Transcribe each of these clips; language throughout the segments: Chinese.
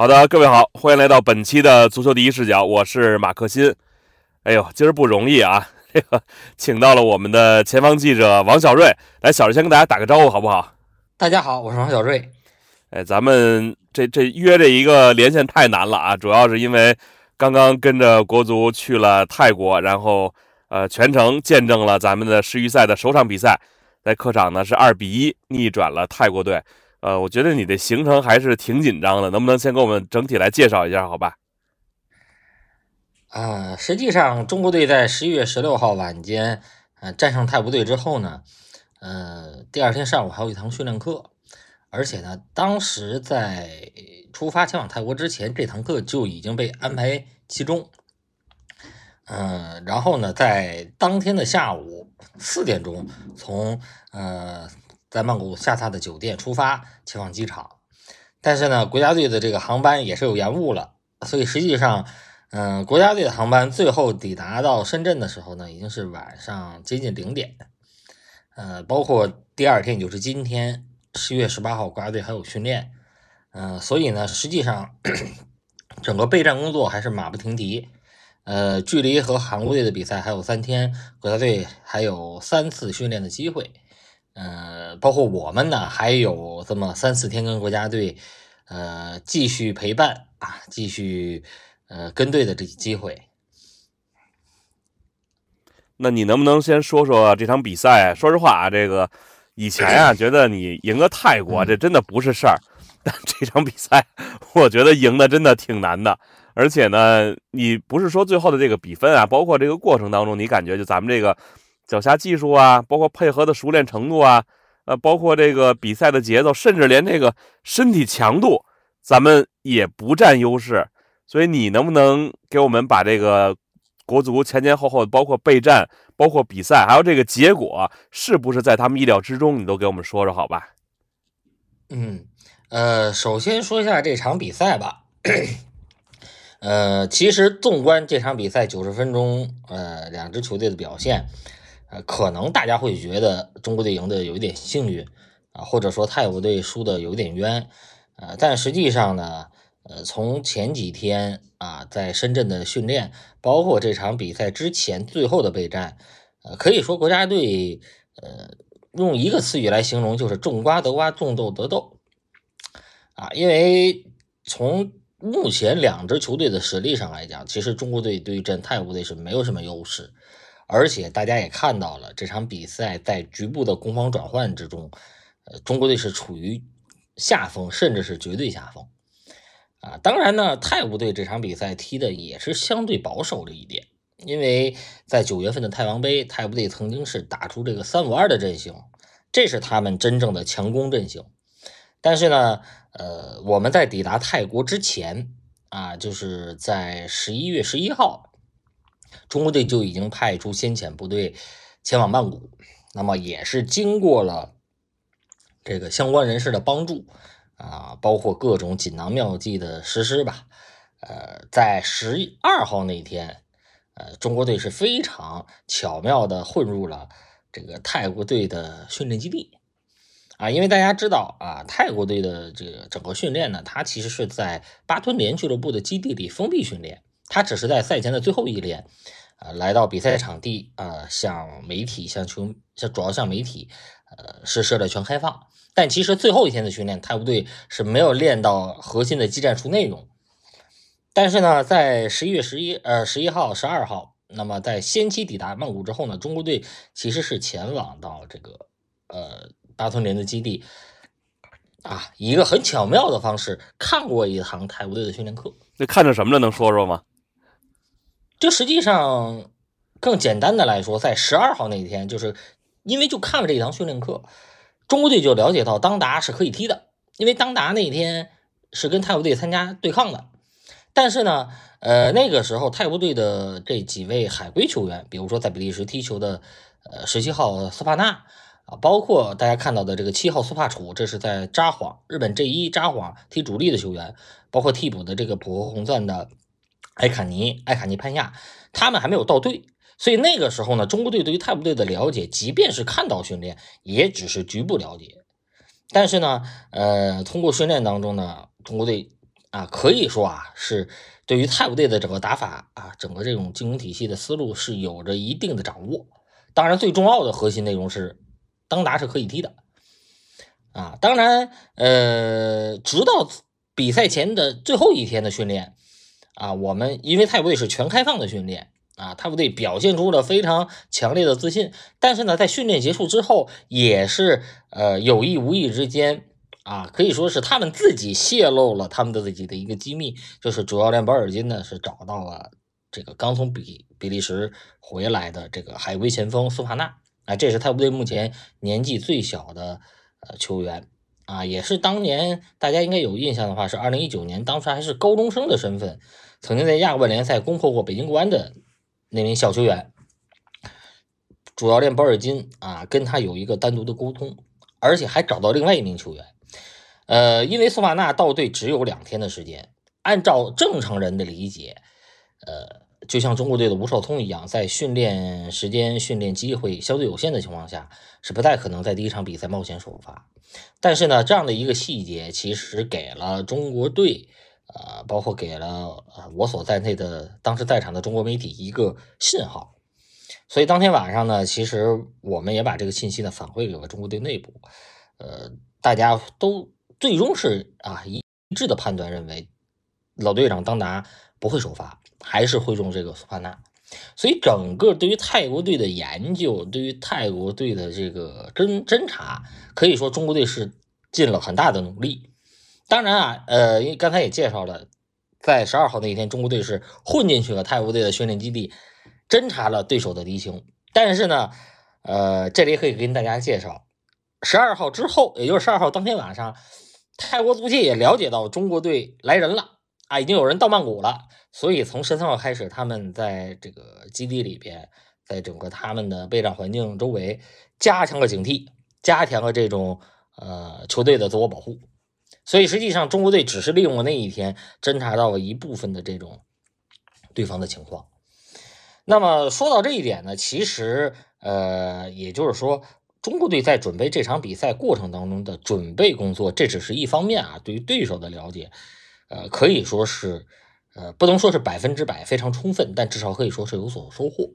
好的，各位好，欢迎来到本期的足球第一视角，我是马克新。哎呦，今儿不容易啊，这个请到了我们的前方记者王小瑞，来，小瑞先跟大家打个招呼好不好？大家好，我是王小瑞。哎，咱们这这约这一个连线太难了啊，主要是因为刚刚跟着国足去了泰国，然后呃全程见证了咱们的世预赛的首场比赛，在客场呢是二比一逆转了泰国队。呃，我觉得你的行程还是挺紧张的，能不能先给我们整体来介绍一下，好吧？啊，实际上中国队在十一月十六号晚间，呃，战胜泰国队之后呢，呃，第二天上午还有一堂训练课，而且呢，当时在出发前往泰国之前，这堂课就已经被安排其中。嗯，然后呢，在当天的下午四点钟，从呃。在曼谷下榻的酒店出发前往机场，但是呢，国家队的这个航班也是有延误了，所以实际上，嗯，国家队的航班最后抵达到深圳的时候呢，已经是晚上接近零点。呃，包括第二天，也就是今天十月十八号，国家队还有训练，嗯，所以呢，实际上整个备战工作还是马不停蹄。呃，距离和韩国队的比赛还有三天，国家队还有三次训练的机会。呃，包括我们呢，还有这么三四天跟国家队，呃，继续陪伴啊，继续呃跟队的这机会。那你能不能先说说这场比赛？说实话啊，这个以前啊，觉得你赢个泰国这真的不是事儿，但这场比赛我觉得赢的真的挺难的。而且呢，你不是说最后的这个比分啊，包括这个过程当中，你感觉就咱们这个。脚下技术啊，包括配合的熟练程度啊，呃，包括这个比赛的节奏，甚至连这个身体强度，咱们也不占优势。所以你能不能给我们把这个国足前前后后，包括备战，包括比赛，还有这个结果，是不是在他们意料之中？你都给我们说说好吧？嗯，呃，首先说一下这场比赛吧。呃，其实纵观这场比赛九十分钟，呃，两支球队的表现。呃，可能大家会觉得中国队赢的有一点幸运啊，或者说泰国队输的有点冤，呃，但实际上呢，呃，从前几天啊，在深圳的训练，包括这场比赛之前最后的备战，呃，可以说国家队，呃，用一个词语来形容就是种瓜得瓜，种豆得豆，啊，因为从目前两支球队的实力上来讲，其实中国队对阵泰国队是没有什么优势。而且大家也看到了，这场比赛在局部的攻防转换之中，呃，中国队是处于下风，甚至是绝对下风。啊，当然呢，泰国队这场比赛踢的也是相对保守了一点，因为在九月份的泰王杯，泰国队曾经是打出这个三五二的阵型，这是他们真正的强攻阵型。但是呢，呃，我们在抵达泰国之前，啊，就是在十一月十一号。中国队就已经派出先遣部队前往曼谷，那么也是经过了这个相关人士的帮助啊，包括各种锦囊妙计的实施吧。呃，在十二号那天，呃，中国队是非常巧妙的混入了这个泰国队的训练基地啊，因为大家知道啊，泰国队的这个整个训练呢，它其实是在巴吞联俱乐部的基地里封闭训练。他只是在赛前的最后一练，呃，来到比赛场地，呃，向媒体、向球、向主要向媒体，呃，实施了全开放。但其实最后一天的训练，泰国队是没有练到核心的技战术内容。但是呢，在十一月十一、呃十一号、十二号，那么在先期抵达曼谷之后呢，中国队其实是前往到这个呃巴吞林的基地，啊，以一个很巧妙的方式看过一堂泰国队的训练课。那看着什么了？能说说吗？这实际上更简单的来说，在十二号那一天，就是因为就看了这一堂训练课，中国队就了解到当达是可以踢的，因为当达那天是跟泰国队参加对抗的。但是呢，呃，那个时候泰国队的这几位海归球员，比如说在比利时踢球的呃十七号斯帕纳啊，包括大家看到的这个七号苏帕楚，这是在札幌日本 J 一札幌踢主力的球员，包括替补的这个浦和红钻的。埃卡尼、埃卡尼潘亚，他们还没有到队，所以那个时候呢，中国队对于泰国队的了解，即便是看到训练，也只是局部了解。但是呢，呃，通过训练当中呢，中国队啊，可以说啊，是对于泰国队的整个打法啊，整个这种进攻体系的思路是有着一定的掌握。当然，最重要的核心内容是，当达是可以踢的啊。当然，呃，直到比赛前的最后一天的训练啊，我们因为泰国队是全开放的训练。啊，泰国队表现出了非常强烈的自信，但是呢，在训练结束之后，也是呃有意无意之间啊，可以说是他们自己泄露了他们的自己的一个机密，就是主教练保尔金呢是找到了这个刚从比比利时回来的这个海归前锋苏帕纳啊，这是泰国队目前年纪最小的呃球员啊，也是当年大家应该有印象的话，是二零一九年，当时还是高中生的身份，曾经在亚冠联赛攻破过北京国安的。那名小球员，主教练保尔金啊，跟他有一个单独的沟通，而且还找到另外一名球员。呃，因为苏马纳到队只有两天的时间，按照正常人的理解，呃，就像中国队的吴少聪一样，在训练时间、训练机会相对有限的情况下，是不太可能在第一场比赛冒险首发。但是呢，这样的一个细节，其实给了中国队。呃，包括给了我所在内的当时在场的中国媒体一个信号，所以当天晚上呢，其实我们也把这个信息呢反馈给了中国队内部，呃，大家都最终是啊一致的判断认为，老队长当达不会首发，还是会用这个苏帕纳，所以整个对于泰国队的研究，对于泰国队的这个侦侦查，可以说中国队是尽了很大的努力。当然啊，呃，因为刚才也介绍了，在十二号那一天，中国队是混进去了泰国队的训练基地，侦查了对手的敌情。但是呢，呃，这里可以跟大家介绍，十二号之后，也就是十二号当天晚上，泰国足协也了解到中国队来人了啊，已经有人到曼谷了。所以从十三号开始，他们在这个基地里边，在整个他们的备战环境周围，加强了警惕，加强了这种呃球队的自我保护。所以实际上，中国队只是利用了那一天侦查到了一部分的这种对方的情况。那么说到这一点呢，其实呃，也就是说，中国队在准备这场比赛过程当中的准备工作，这只是一方面啊。对于对手的了解，呃，可以说是呃，不能说是百分之百非常充分，但至少可以说是有所收获。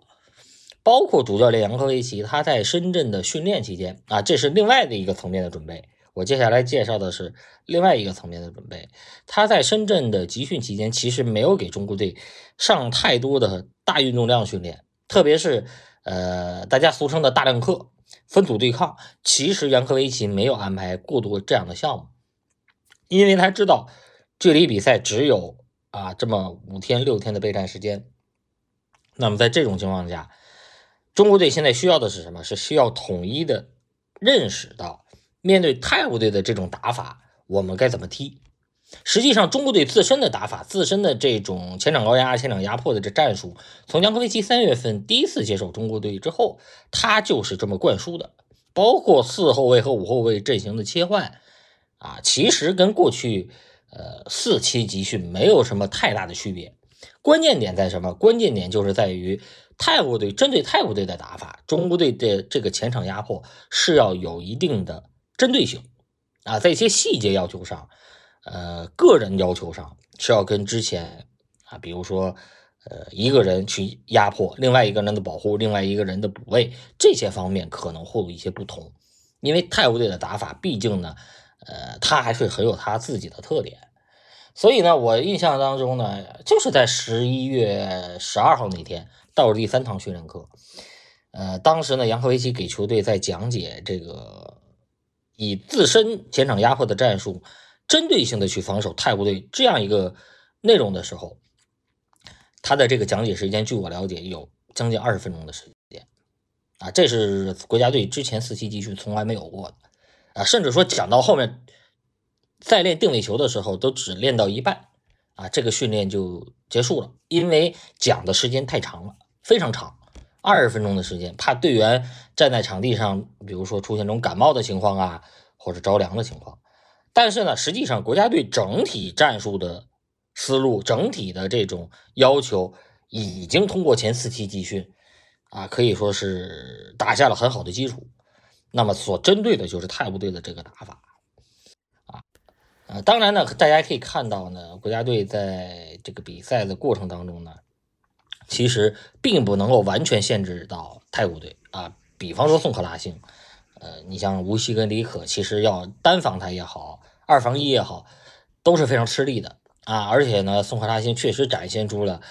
包括主教练杨科维奇他在深圳的训练期间啊，这是另外的一个层面的准备。我接下来介绍的是另外一个层面的准备。他在深圳的集训期间，其实没有给中国队上太多的大运动量训练，特别是呃大家俗称的大量课、分组对抗。其实杨科维奇没有安排过多这样的项目，因为他知道距离比赛只有啊这么五天六天的备战时间。那么在这种情况下，中国队现在需要的是什么？是需要统一的认识到。面对泰国队的这种打法，我们该怎么踢？实际上，中国队自身的打法、自身的这种前场高压、前场压迫的这战术，从杨科维奇三月份第一次接手中国队之后，他就是这么灌输的。包括四后卫和五后卫阵型的切换，啊，其实跟过去呃四期集训没有什么太大的区别。关键点在什么？关键点就是在于泰国队针对泰国队的打法，中国队的这个前场压迫是要有一定的。针对性啊，在一些细节要求上，呃，个人要求上是要跟之前啊，比如说，呃，一个人去压迫另外一个人的保护，另外一个人的补位，这些方面可能会有一些不同。因为泰国队的打法，毕竟呢，呃，他还是很有他自己的特点。所以呢，我印象当中呢，就是在十一月十二号那天到了第三堂训练课，呃，当时呢，杨科维奇给球队在讲解这个。以自身前场压迫的战术，针对性的去防守泰国队这样一个内容的时候，他的这个讲解时间，据我了解有将近二十分钟的时间，啊，这是国家队之前四期集训从来没有过的，啊，甚至说讲到后面，在练定位球的时候都只练到一半，啊，这个训练就结束了，因为讲的时间太长了，非常长。二十分钟的时间，怕队员站在场地上，比如说出现这种感冒的情况啊，或者着凉的情况。但是呢，实际上国家队整体战术的思路、整体的这种要求，已经通过前四期集训啊，可以说是打下了很好的基础。那么所针对的就是泰国队的这个打法啊，呃，当然呢，大家可以看到呢，国家队在这个比赛的过程当中呢，其实并不能够完全限制到泰国队啊。比方说宋克拉星，呃，你像吴曦跟李可，其实要单防他也好，二防一也好，都是非常吃力的啊。而且呢，宋克拉星确实展现出了，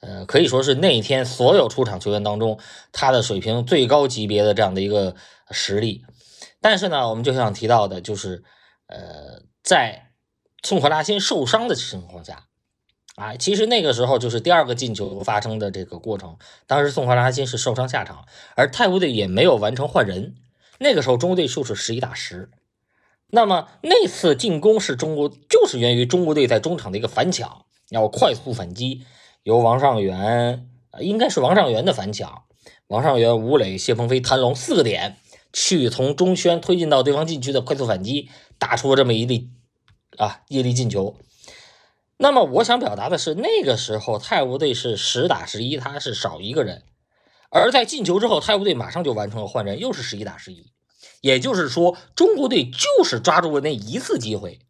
呃，可以说是那一天所有出场球员当中，他的水平最高级别的这样的一个实力。但是呢，我们就想提到的，就是呃，在宋克拉辛受伤的情况下，啊，其实那个时候就是第二个进球发生的这个过程。当时宋克拉辛是受伤下场，而泰国队也没有完成换人。那个时候中国队数是十一打十。那么那次进攻是中国，就是源于中国队在中场的一个反抢，要快速反击，由王上元，应该是王上元的反抢，王上元、吴磊、谢鹏飞、谭龙四个点。去从中圈推进到对方禁区的快速反击，打出了这么一粒啊一粒进球。那么我想表达的是，那个时候泰国队是十打十一，他是少一个人。而在进球之后，泰国队马上就完成了换人，又是十一打十一。也就是说，中国队就是抓住了那一次机会。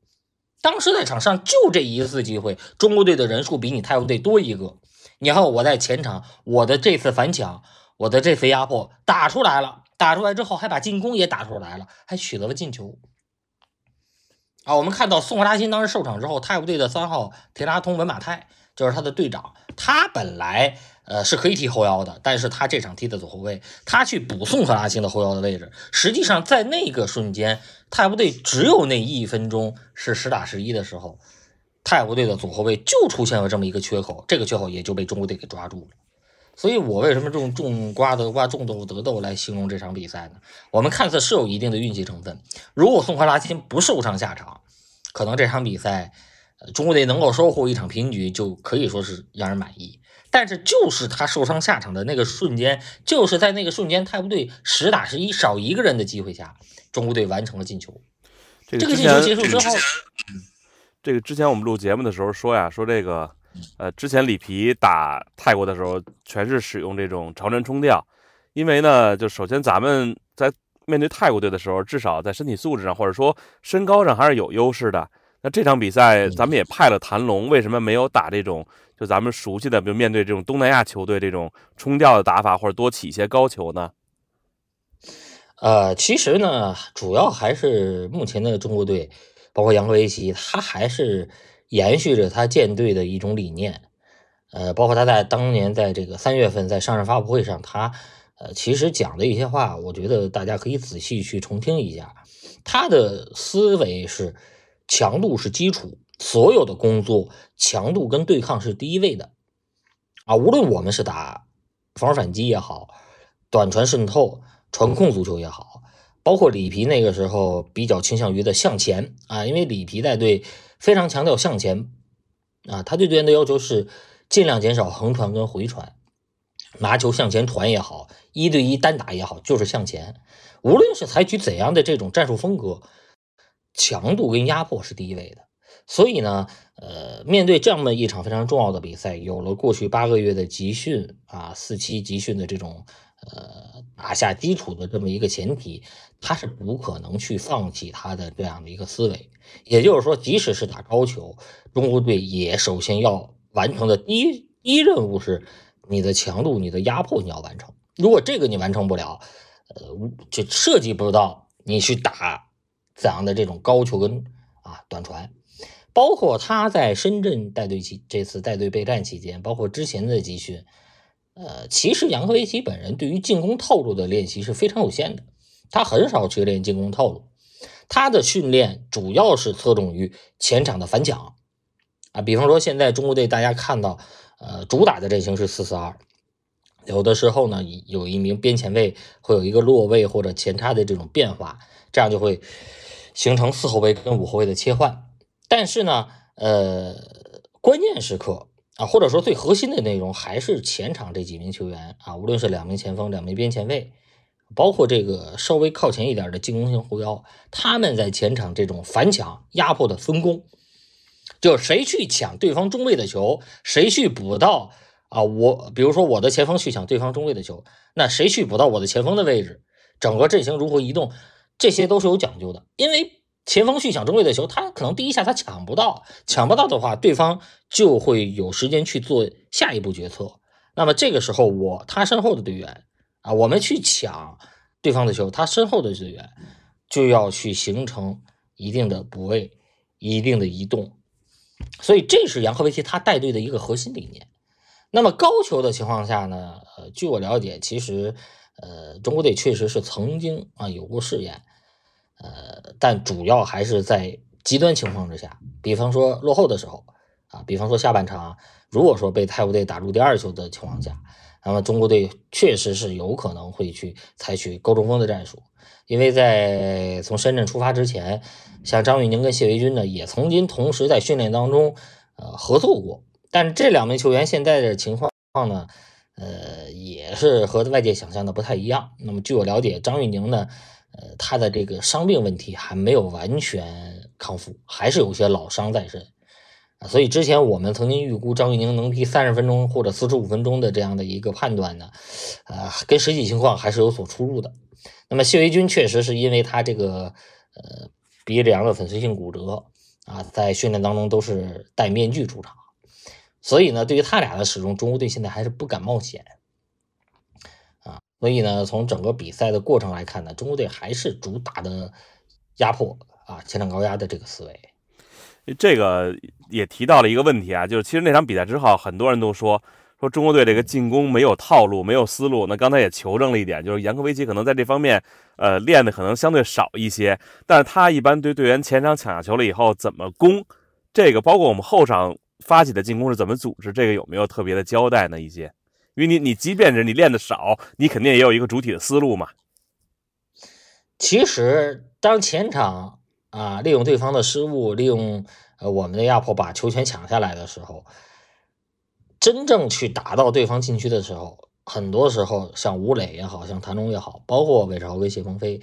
当时在场上就这一次机会，中国队的人数比你泰国队多一个。然后我在前场，我的这次反抢，我的这次压迫打出来了。打出来之后，还把进攻也打出来了，还取得了进球。啊，我们看到宋克拉辛当时受伤之后，泰国队的三号田拉通文马泰就是他的队长，他本来呃是可以踢后腰的，但是他这场踢的左后卫，他去补宋克拉辛的后腰的位置。实际上在那个瞬间，泰国队只有那一分钟是实打实一的时候，泰国队的左后卫就出现了这么一个缺口，这个缺口也就被中国队给抓住了。所以，我为什么用种瓜得瓜，种豆得豆来形容这场比赛呢？我们看似是有一定的运气成分。如果宋克拉辛不受伤下场，可能这场比赛，呃，中国队能够收获一场平局，就可以说是让人满意。但是，就是他受伤下场的那个瞬间，就是在那个瞬间，泰国队十打十一少一个人的机会下，中国队完成了进球。这个进球结束之后，这个之前我们录节目的时候说呀，说这个。呃，之前里皮打泰国的时候，全是使用这种长传冲吊，因为呢，就首先咱们在面对泰国队的时候，至少在身体素质上或者说身高上还是有优势的。那这场比赛咱们也派了谭龙，为什么没有打这种就咱们熟悉的，比如面对这种东南亚球队这种冲吊的打法，或者多起一些高球呢？呃，其实呢，主要还是目前的中国队，包括杨科维奇，他还是。延续着他建队的一种理念，呃，包括他在当年在这个三月份在上任发布会上，他呃其实讲的一些话，我觉得大家可以仔细去重听一下。他的思维是强度是基础，所有的工作强度跟对抗是第一位的啊。无论我们是打防守反击也好，短传渗透、传控足球也好，包括里皮那个时候比较倾向于的向前啊，因为里皮带队。非常强调向前啊，他对队员的要求是尽量减少横传跟回传，拿球向前传也好，一对一单打也好，就是向前。无论是采取怎样的这种战术风格，强度跟压迫是第一位的。所以呢，呃，面对这么一场非常重要的比赛，有了过去八个月的集训啊，四期集训的这种呃打下基础的这么一个前提，他是不可能去放弃他的这样的一个思维。也就是说，即使是打高球，中国队也首先要完成的第一一任务是你的强度、你的压迫你要完成。如果这个你完成不了，呃，就涉及不到你去打怎样的这种高球跟啊短传。包括他在深圳带队期这次带队备战期间，包括之前的集训，呃，其实杨科维奇本人对于进攻套路的练习是非常有限的，他很少去练进攻套路。他的训练主要是侧重于前场的反抢啊，比方说现在中国队大家看到，呃，主打的阵型是四四二，有的时候呢有一名边前卫会有一个落位或者前插的这种变化，这样就会形成四后卫跟五后卫的切换。但是呢，呃，关键时刻啊，或者说最核心的内容还是前场这几名球员啊，无论是两名前锋、两名边前卫。包括这个稍微靠前一点的进攻型后腰，他们在前场这种反抢压迫的分工，就谁去抢对方中卫的球，谁去补到啊，我比如说我的前锋去抢对方中卫的球，那谁去补到我的前锋的位置，整个阵型如何移动，这些都是有讲究的。因为前锋去抢中卫的球，他可能第一下他抢不到，抢不到的话，对方就会有时间去做下一步决策。那么这个时候，我他身后的队员啊，我们去抢对方的球，他身后的队员就要去形成一定的补位、一定的移动。所以这是杨科维奇他带队的一个核心理念。那么高球的情况下呢？呃，据我了解，其实呃，中国队确实是曾经啊有过试验。呃，但主要还是在极端情况之下，比方说落后的时候啊，比方说下半场，如果说被泰国队打入第二球的情况下，那么中国队确实是有可能会去采取高中锋的战术，因为在从深圳出发之前，像张玉宁跟谢维军呢，也曾经同时在训练当中呃合作过，但这两名球员现在的情况呢，呃，也是和外界想象的不太一样。那么据我了解，张玉宁呢。呃，他的这个伤病问题还没有完全康复，还是有些老伤在身啊。所以之前我们曾经预估张玉宁能踢三十分钟或者四十五分钟的这样的一个判断呢，呃，跟实际情况还是有所出入的。那么谢维军确实是因为他这个呃鼻梁的粉碎性骨折啊，在训练当中都是戴面具出场，所以呢，对于他俩的使用，中国队现在还是不敢冒险。所以呢，从整个比赛的过程来看呢，中国队还是主打的压迫啊，前场高压的这个思维。这个也提到了一个问题啊，就是其实那场比赛之后，很多人都说说中国队这个进攻没有套路，没有思路。那刚才也求证了一点，就是杨科维奇可能在这方面，呃，练的可能相对少一些。但是他一般对队员前场抢下球了以后怎么攻，这个包括我们后场发起的进攻是怎么组织，这个有没有特别的交代呢？一些？因为你，你即便是你练的少，你肯定也有一个主体的思路嘛。其实，当前场啊利用对方的失误，利用呃我们的压迫把球权抢下来的时候，真正去打到对方禁区的时候，很多时候像吴磊也好像谭龙也好，包括韦少跟谢鹏飞、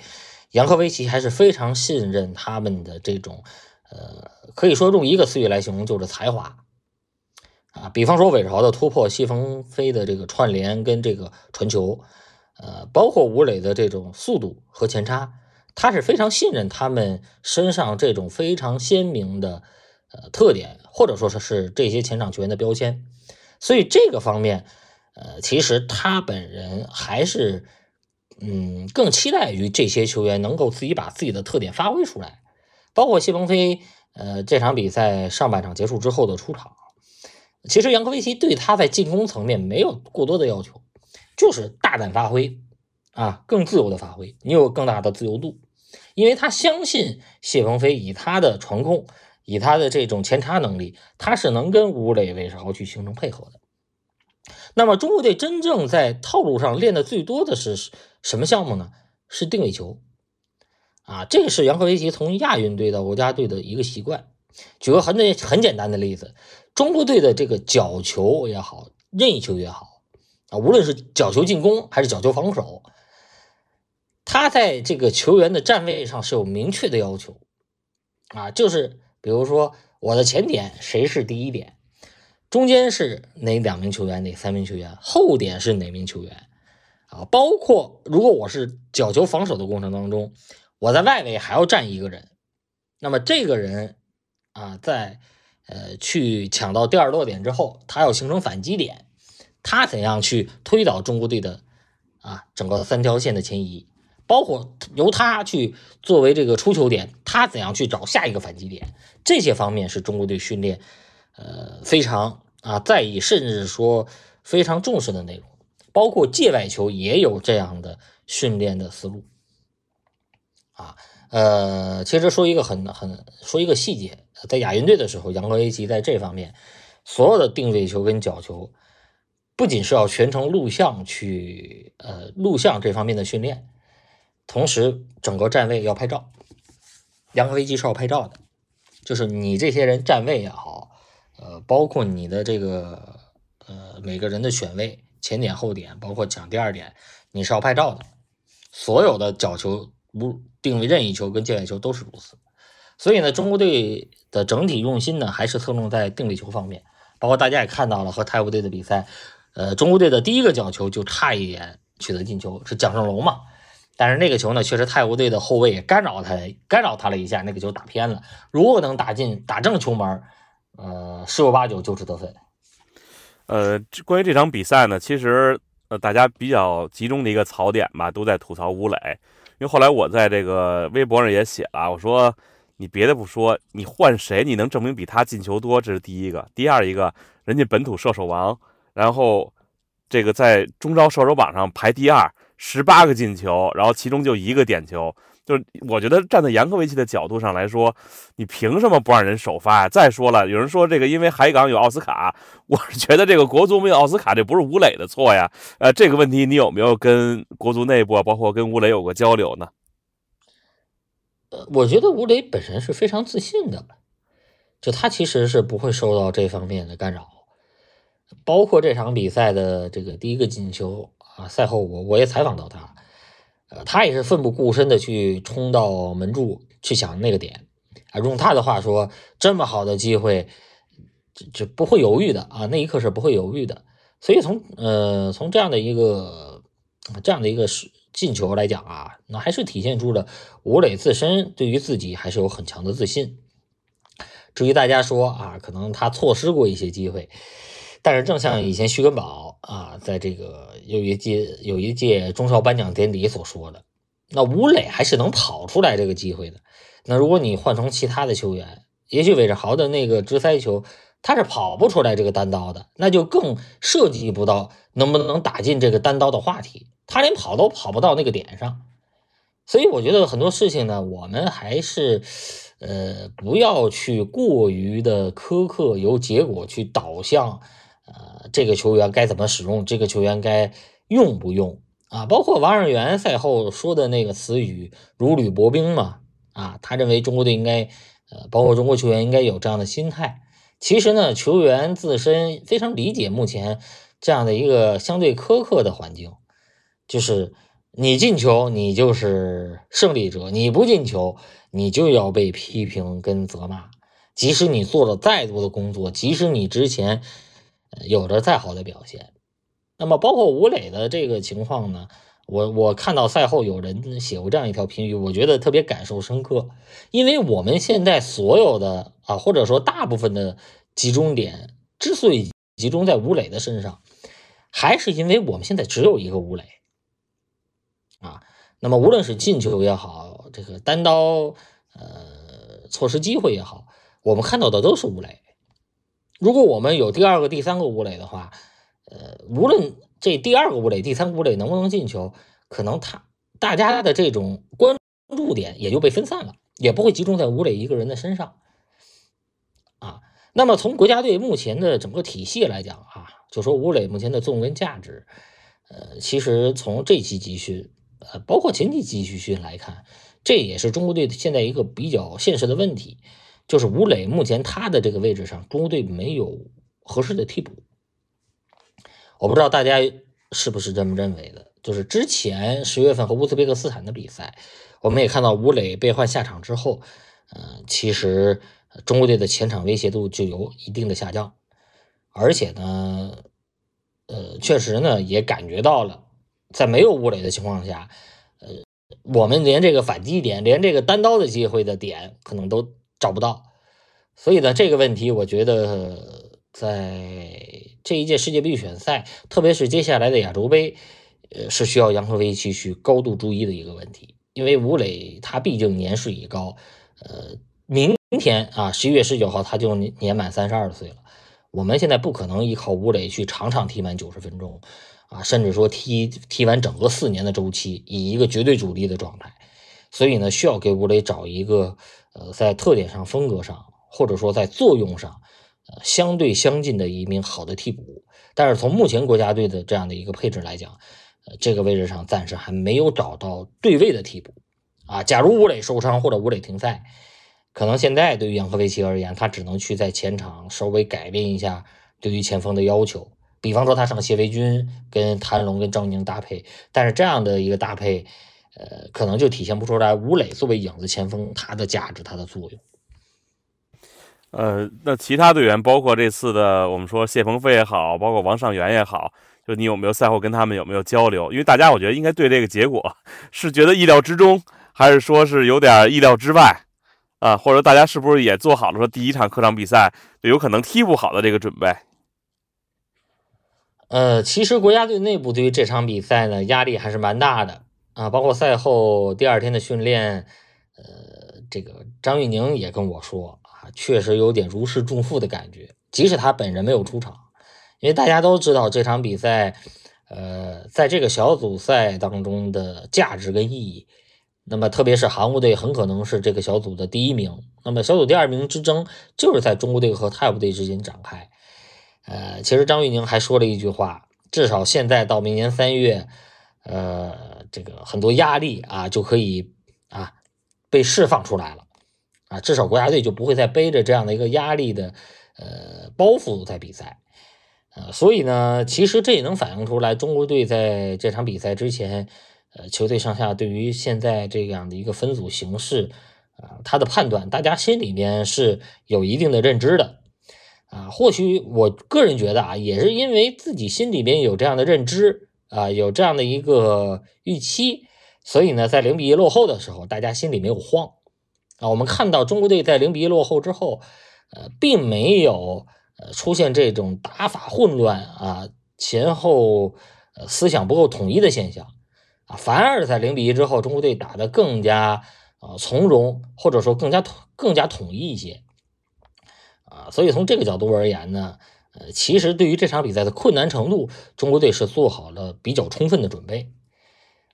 杨科维奇，还是非常信任他们的这种呃，可以说用一个词语来形容，就是才华。啊，比方说韦朝的突破，谢鹏飞的这个串联跟这个传球，呃，包括吴磊的这种速度和前插，他是非常信任他们身上这种非常鲜明的呃特点，或者说是是这些前场球员的标签。所以这个方面，呃，其实他本人还是嗯更期待于这些球员能够自己把自己的特点发挥出来，包括谢鹏飞，呃，这场比赛上半场结束之后的出场。其实杨科维奇对他在进攻层面没有过多的要求，就是大胆发挥啊，更自由的发挥，你有更大的自由度，因为他相信谢鹏飞以他的传控，以他的这种前插能力，他是能跟吴磊、韦世豪去形成配合的。那么中国队真正在套路上练的最多的是什么项目呢？是定位球啊，这个是杨科维奇从亚运队到国家队的一个习惯。举个很简很简单的例子。中国队的这个角球也好，任意球也好，啊，无论是角球进攻还是角球防守，他在这个球员的站位上是有明确的要求，啊，就是比如说我的前点谁是第一点，中间是哪两名球员，哪三名球员，后点是哪名球员，啊，包括如果我是角球防守的过程当中，我在外围还要站一个人，那么这个人啊，在呃，去抢到第二落点之后，他要形成反击点，他怎样去推倒中国队的啊整个三条线的前移，包括由他去作为这个出球点，他怎样去找下一个反击点，这些方面是中国队训练呃非常啊在意，甚至说非常重视的内容，包括界外球也有这样的训练的思路啊。呃，其实说一个很很说一个细节，在亚运队的时候，杨科维奇在这方面所有的定位球跟角球，不仅是要全程录像去呃录像这方面的训练，同时整个站位要拍照。杨科维奇是要拍照的，就是你这些人站位也好，呃，包括你的这个呃每个人的选位，前点后点，包括抢第二点，你是要拍照的。所有的角球。无定位任意球跟界外球都是如此，所以呢，中国队的整体用心呢还是侧重在定位球方面。包括大家也看到了和泰国队的比赛，呃，中国队的第一个角球就差一点取得进球，是蒋胜龙嘛？但是那个球呢，确实泰国队的后卫也干扰他，干扰他了一下，那个球打偏了。如果能打进、打正球门，呃，十有八九就是得分。呃，关于这场比赛呢，其实呃，大家比较集中的一个槽点吧，都在吐槽吴磊。因为后来我在这个微博上也写了，我说你别的不说，你换谁你能证明比他进球多？这是第一个。第二一个，人家本土射手王，然后这个在中超射手榜上排第二，十八个进球，然后其中就一个点球。就是我觉得站在扬科维奇的角度上来说，你凭什么不让人首发？再说了，有人说这个因为海港有奥斯卡，我是觉得这个国足没有奥斯卡，这不是吴磊的错呀。呃，这个问题你有没有跟国足内部，包括跟吴磊有过交流呢？呃，我觉得吴磊本身是非常自信的，就他其实是不会受到这方面的干扰，包括这场比赛的这个第一个进球啊，赛后我我也采访到他。呃，他也是奋不顾身的去冲到门柱去抢那个点啊，用他的话说，这么好的机会，这这不会犹豫的啊，那一刻是不会犹豫的。所以从呃从这样的一个这样的一个进球来讲啊，那还是体现出了吴磊自身对于自己还是有很强的自信。至于大家说啊，可能他错失过一些机会。但是正像以前徐根宝啊，在这个有一届有一届中超颁奖典礼所说的，那吴磊还是能跑出来这个机会的。那如果你换成其他的球员，也许韦世豪的那个直塞球，他是跑不出来这个单刀的，那就更涉及不到能不能打进这个单刀的话题。他连跑都跑不到那个点上，所以我觉得很多事情呢，我们还是呃不要去过于的苛刻，由结果去导向。呃，这个球员该怎么使用？这个球员该用不用啊？包括王尔元赛后说的那个词语“如履薄冰”嘛，啊，他认为中国队应该，呃，包括中国球员应该有这样的心态。其实呢，球员自身非常理解目前这样的一个相对苛刻的环境，就是你进球，你就是胜利者；你不进球，你就要被批评跟责骂。即使你做了再多的工作，即使你之前。有着再好的表现，那么包括吴磊的这个情况呢？我我看到赛后有人写过这样一条评语，我觉得特别感受深刻。因为我们现在所有的啊，或者说大部分的集中点之所以集中在吴磊的身上，还是因为我们现在只有一个吴磊啊。那么无论是进球也好，这个单刀呃错失机会也好，我们看到的都是吴磊。如果我们有第二个、第三个吴磊的话，呃，无论这第二个吴磊、第三个吴磊能不能进球，可能他大家的这种关注点也就被分散了，也不会集中在吴磊一个人的身上啊。那么从国家队目前的整个体系来讲啊，就说吴磊目前的作用跟价值，呃，其实从这期集训，呃，包括前期集训来看，这也是中国队现在一个比较现实的问题。就是吴磊目前他的这个位置上，中国队没有合适的替补。我不知道大家是不是这么认为的？就是之前十月份和乌兹别克斯坦的比赛，我们也看到吴磊被换下场之后，呃，其实中国队的前场威胁度就有一定的下降，而且呢，呃，确实呢也感觉到了，在没有吴磊的情况下，呃，我们连这个反击点，连这个单刀的机会的点，可能都。找不到，所以呢，这个问题我觉得在这一届世界杯预选赛，特别是接下来的亚洲杯，呃，是需要杨科维奇去高度注意的一个问题。因为吴磊他毕竟年事已高，呃，明天啊，十一月十九号他就年满三十二岁了。我们现在不可能依靠吴磊去场场踢满九十分钟啊，甚至说踢踢完整个四年的周期，以一个绝对主力的状态。所以呢，需要给吴磊找一个。呃，在特点上、风格上，或者说在作用上，呃，相对相近的一名好的替补。但是从目前国家队的这样的一个配置来讲，呃，这个位置上暂时还没有找到对位的替补。啊，假如吴磊受伤或者吴磊停赛，可能现在对于杨科维奇而言，他只能去在前场稍微改变一下对于前锋的要求，比方说他上谢维军跟谭龙跟张宁搭配。但是这样的一个搭配。呃，可能就体现不出来吴磊作为影子前锋他的价值，他的作用。呃，那其他队员，包括这次的我们说谢鹏飞也好，包括王上元也好，就你有没有赛后跟他们有没有交流？因为大家我觉得应该对这个结果是觉得意料之中，还是说是有点意料之外啊？或者大家是不是也做好了说第一场客场比赛有可能踢不好的这个准备？呃，其实国家队内部对于这场比赛呢压力还是蛮大的啊，包括赛后第二天的训练，呃，这个张玉宁也跟我说啊，确实有点如释重负的感觉，即使他本人没有出场。因为大家都知道这场比赛，呃，在这个小组赛当中的价值跟意义。那么，特别是韩国队很可能是这个小组的第一名，那么小组第二名之争就是在中国队和泰国队之间展开。呃，其实张玉宁还说了一句话：至少现在到明年三月，呃，这个很多压力啊就可以啊被释放出来了啊，至少国家队就不会再背着这样的一个压力的呃包袱在比赛。呃，所以呢，其实这也能反映出来，中国队在这场比赛之前，呃，球队上下对于现在这样的一个分组形势，啊，他的判断，大家心里面是有一定的认知的，啊，或许我个人觉得啊，也是因为自己心里边有这样的认知，啊，有这样的一个预期，所以呢，在零比一落后的时候，大家心里没有慌，啊，我们看到中国队在零比一落后之后，呃，并没有。呃，出现这种打法混乱啊，前后呃思想不够统一的现象啊，反而在零比一之后，中国队打得更加啊从容，或者说更加统更加统一一些，所以从这个角度而言呢，呃，其实对于这场比赛的困难程度，中国队是做好了比较充分的准备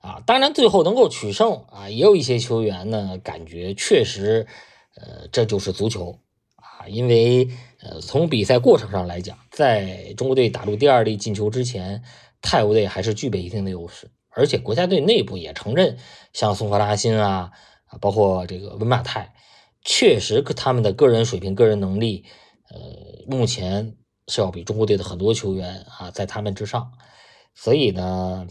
啊。当然，最后能够取胜啊，也有一些球员呢，感觉确实，呃，这就是足球啊。因为，呃，从比赛过程上来讲，在中国队打入第二粒进球之前，泰国队还是具备一定的优势，而且国家队内部也承认，像宋赫拉辛啊，啊，包括这个温马泰，确实他们的个人水平、个人能力，呃，目前是要比中国队的很多球员啊在他们之上。所以呢，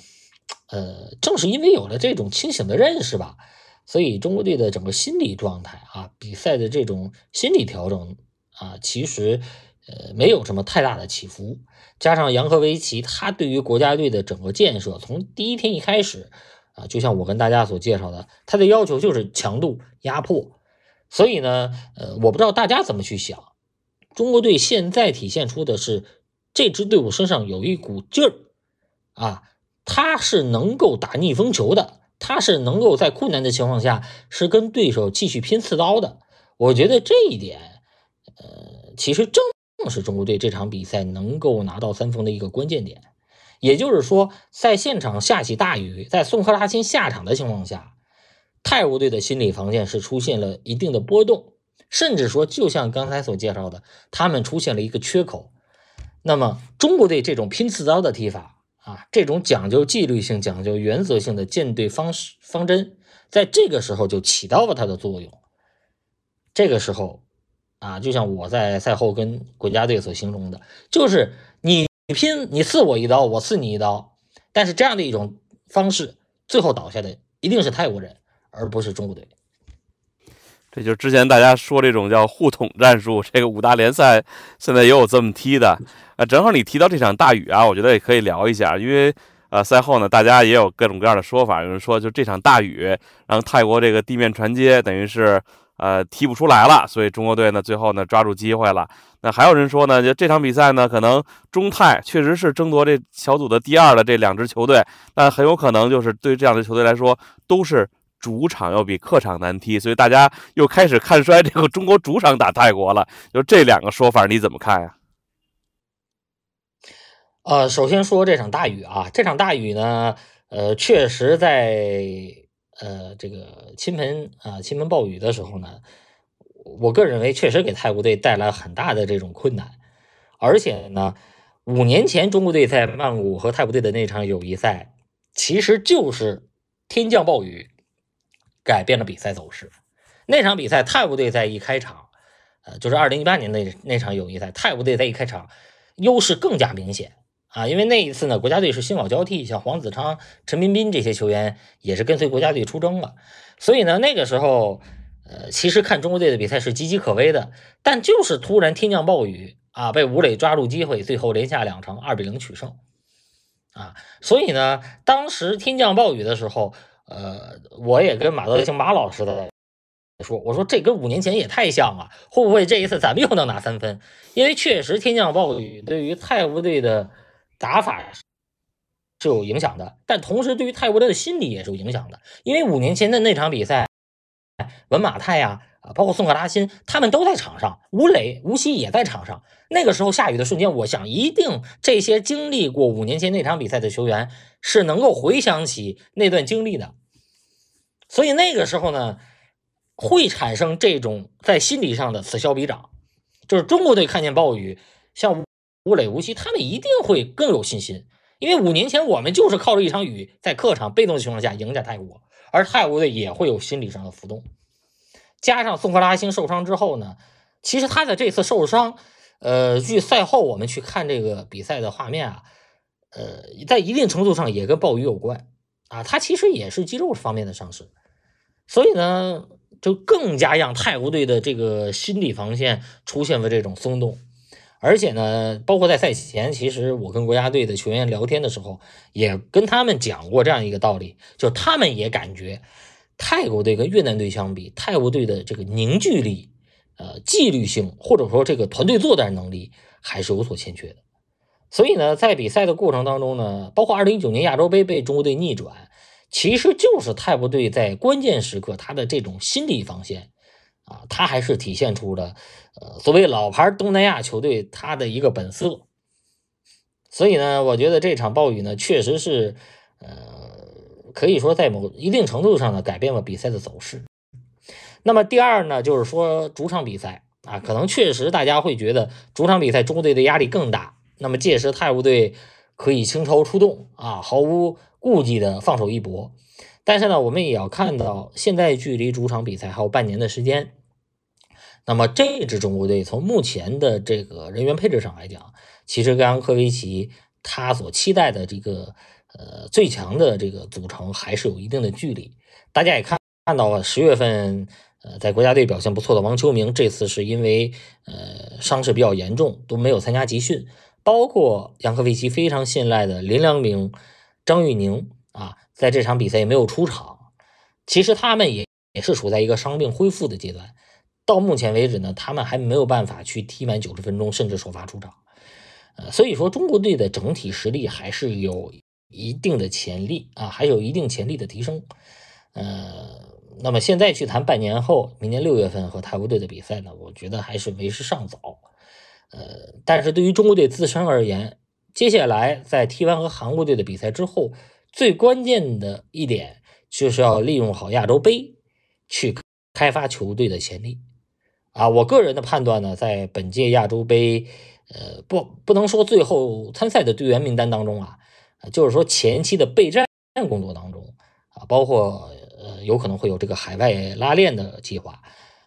呃，正是因为有了这种清醒的认识吧，所以中国队的整个心理状态啊，比赛的这种心理调整。啊，其实，呃，没有什么太大的起伏。加上杨科维奇，他对于国家队的整个建设，从第一天一开始，啊，就像我跟大家所介绍的，他的要求就是强度压迫。所以呢，呃，我不知道大家怎么去想。中国队现在体现出的是，这支队伍身上有一股劲儿，啊，他是能够打逆风球的，他是能够在困难的情况下，是跟对手继续拼刺刀的。我觉得这一点。呃，其实正是中国队这场比赛能够拿到三分的一个关键点，也就是说，在现场下起大雨，在宋克拉辛下场的情况下，泰国队的心理防线是出现了一定的波动，甚至说，就像刚才所介绍的，他们出现了一个缺口。那么，中国队这种拼刺刀的踢法啊，这种讲究纪律性、讲究原则性的建队方式方针，在这个时候就起到了它的作用。这个时候。啊，就像我在赛后跟国家队所形容的，就是你拼，你刺我一刀，我刺你一刀，但是这样的一种方式，最后倒下的一定是泰国人，而不是中国队。这就是之前大家说这种叫互捅战术，这个五大联赛现在也有这么踢的。啊，正好你提到这场大雨啊，我觉得也可以聊一下，因为呃赛后呢，大家也有各种各样的说法，有人说就这场大雨让泰国这个地面传接等于是。呃，踢不出来了，所以中国队呢，最后呢抓住机会了。那还有人说呢，就这场比赛呢，可能中泰确实是争夺这小组的第二的这两支球队，但很有可能就是对这样的球队来说，都是主场要比客场难踢，所以大家又开始看衰这个中国主场打泰国了。就这两个说法，你怎么看呀？呃，首先说这场大雨啊，这场大雨呢，呃，确实在。呃，这个倾盆啊，倾盆暴雨的时候呢，我个人认为确实给泰国队带来很大的这种困难，而且呢，五年前中国队在曼谷和泰国队的那场友谊赛，其实就是天降暴雨改变了比赛走势。那场比赛泰国队在一开场，呃，就是二零一八年那那场友谊赛，泰国队在一开场优势更加明显。啊，因为那一次呢，国家队是新老交替，像黄子昌、陈彬彬这些球员也是跟随国家队出征了，所以呢，那个时候，呃，其实看中国队的比赛是岌岌可危的，但就是突然天降暴雨啊，被吴磊抓住机会，最后连下两城，二比零取胜。啊。所以呢，当时天降暴雨的时候，呃，我也跟马德兴马老师的说，我说这跟五年前也太像了，会不会这一次咱们又能拿三分？因为确实天降暴雨对于泰国队的打法是有影响的，但同时对于泰国队的心理也是有影响的。因为五年前的那场比赛，文马泰。啊，包括宋克拉辛，他们都在场上，吴磊、吴曦也在场上。那个时候下雨的瞬间，我想一定这些经历过五年前那场比赛的球员是能够回想起那段经历的。所以那个时候呢，会产生这种在心理上的此消彼长，就是中国队看见暴雨，像吴磊、吴曦他们一定会更有信心，因为五年前我们就是靠着一场雨，在客场被动的情况下赢下泰国，而泰国队也会有心理上的浮动。加上宋克拉星受伤之后呢，其实他的这次受伤，呃，据赛后我们去看这个比赛的画面啊，呃，在一定程度上也跟暴雨有关啊，他其实也是肌肉方面的伤势，所以呢，就更加让泰国队的这个心理防线出现了这种松动，而且呢，包括在赛前，其实我跟国家队的球员聊天的时候，也跟他们讲过这样一个道理，就他们也感觉。泰国队跟越南队相比，泰国队的这个凝聚力、呃纪律性，或者说这个团队作战能力还是有所欠缺的。所以呢，在比赛的过程当中呢，包括2019年亚洲杯被中国队逆转，其实就是泰国队在关键时刻他的这种心理防线啊，他还是体现出了呃所谓老牌东南亚球队他的一个本色。所以呢，我觉得这场暴雨呢，确实是呃。可以说，在某一定程度上呢，改变了比赛的走势。那么第二呢，就是说主场比赛啊，可能确实大家会觉得主场比赛中国队的压力更大。那么届时泰国队可以倾巢出动啊，毫无顾忌的放手一搏。但是呢，我们也要看到，现在距离主场比赛还有半年的时间。那么这支中国队从目前的这个人员配置上来讲，其实跟安科维奇他所期待的这个。呃，最强的这个组成还是有一定的距离。大家也看看到了，十月份呃在国家队表现不错的王秋明，这次是因为呃伤势比较严重，都没有参加集训。包括杨科维奇非常信赖的林良铭、张玉宁啊，在这场比赛也没有出场。其实他们也也是处在一个伤病恢复的阶段。到目前为止呢，他们还没有办法去踢满九十分钟，甚至首发出场。呃，所以说中国队的整体实力还是有。一定的潜力啊，还有一定潜力的提升。呃，那么现在去谈半年后，明年六月份和泰国队的比赛呢，我觉得还是为时尚早。呃，但是对于中国队自身而言，接下来在踢完和韩国队的比赛之后，最关键的一点就是要利用好亚洲杯，去开发球队的潜力。啊，我个人的判断呢，在本届亚洲杯，呃，不不能说最后参赛的队员名单当中啊。就是说，前期的备战工作当中啊，包括呃，有可能会有这个海外拉练的计划，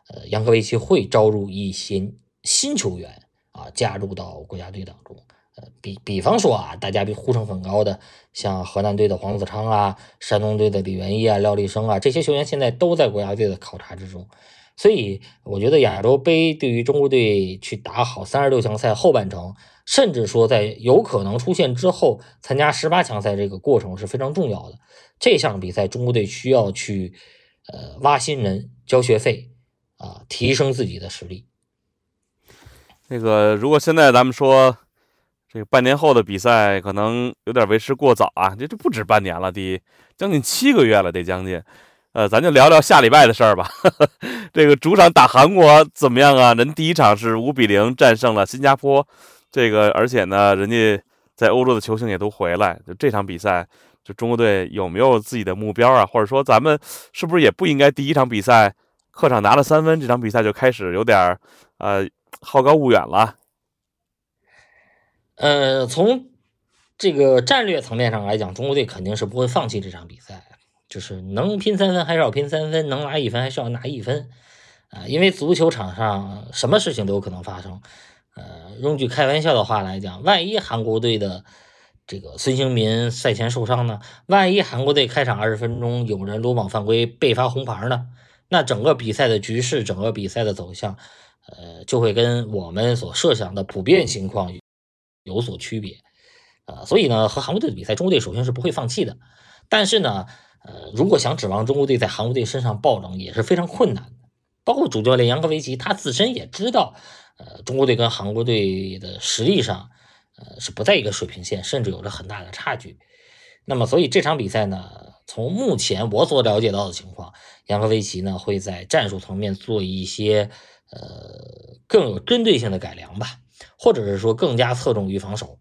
呃，杨科维奇会招入一些新球员啊，加入到国家队当中。呃，比比方说啊，大家呼声很高的，像河南队的黄子昌啊，山东队的李元一啊，廖立生啊，这些球员现在都在国家队的考察之中。所以，我觉得亚洲杯对于中国队去打好三十六强赛后半程。甚至说，在有可能出现之后参加十八强赛这个过程是非常重要的。这项比赛，中国队需要去呃挖新人、交学费啊，提升自己的实力。那个，如果现在咱们说这个半年后的比赛，可能有点为时过早啊。这这不止半年了，得将近七个月了，得将近。呃，咱就聊聊下礼拜的事儿吧。这个主场打韩国怎么样啊？人第一场是五比零战胜了新加坡。这个，而且呢，人家在欧洲的球星也都回来。就这场比赛，就中国队有没有自己的目标啊？或者说，咱们是不是也不应该第一场比赛客场拿了三分，这场比赛就开始有点儿呃好高骛远了？呃，从这个战略层面上来讲，中国队肯定是不会放弃这场比赛，就是能拼三分还是要拼三分，能拿一分还是要拿一分啊！因为足球场上什么事情都有可能发生。呃，用句开玩笑的话来讲，万一韩国队的这个孙兴民赛前受伤呢？万一韩国队开场二十分钟有人鲁莽犯规被罚红牌呢？那整个比赛的局势，整个比赛的走向，呃，就会跟我们所设想的普遍情况有所区别。呃，所以呢，和韩国队的比赛，中国队首先是不会放弃的。但是呢，呃，如果想指望中国队在韩国队身上爆冷，也是非常困难的。包括主教练杨科维奇，他自身也知道，呃，中国队跟韩国队的实力上，呃，是不在一个水平线，甚至有着很大的差距。那么，所以这场比赛呢，从目前我所了解到的情况，杨科维奇呢会在战术层面做一些，呃，更有针对性的改良吧，或者是说更加侧重于防守。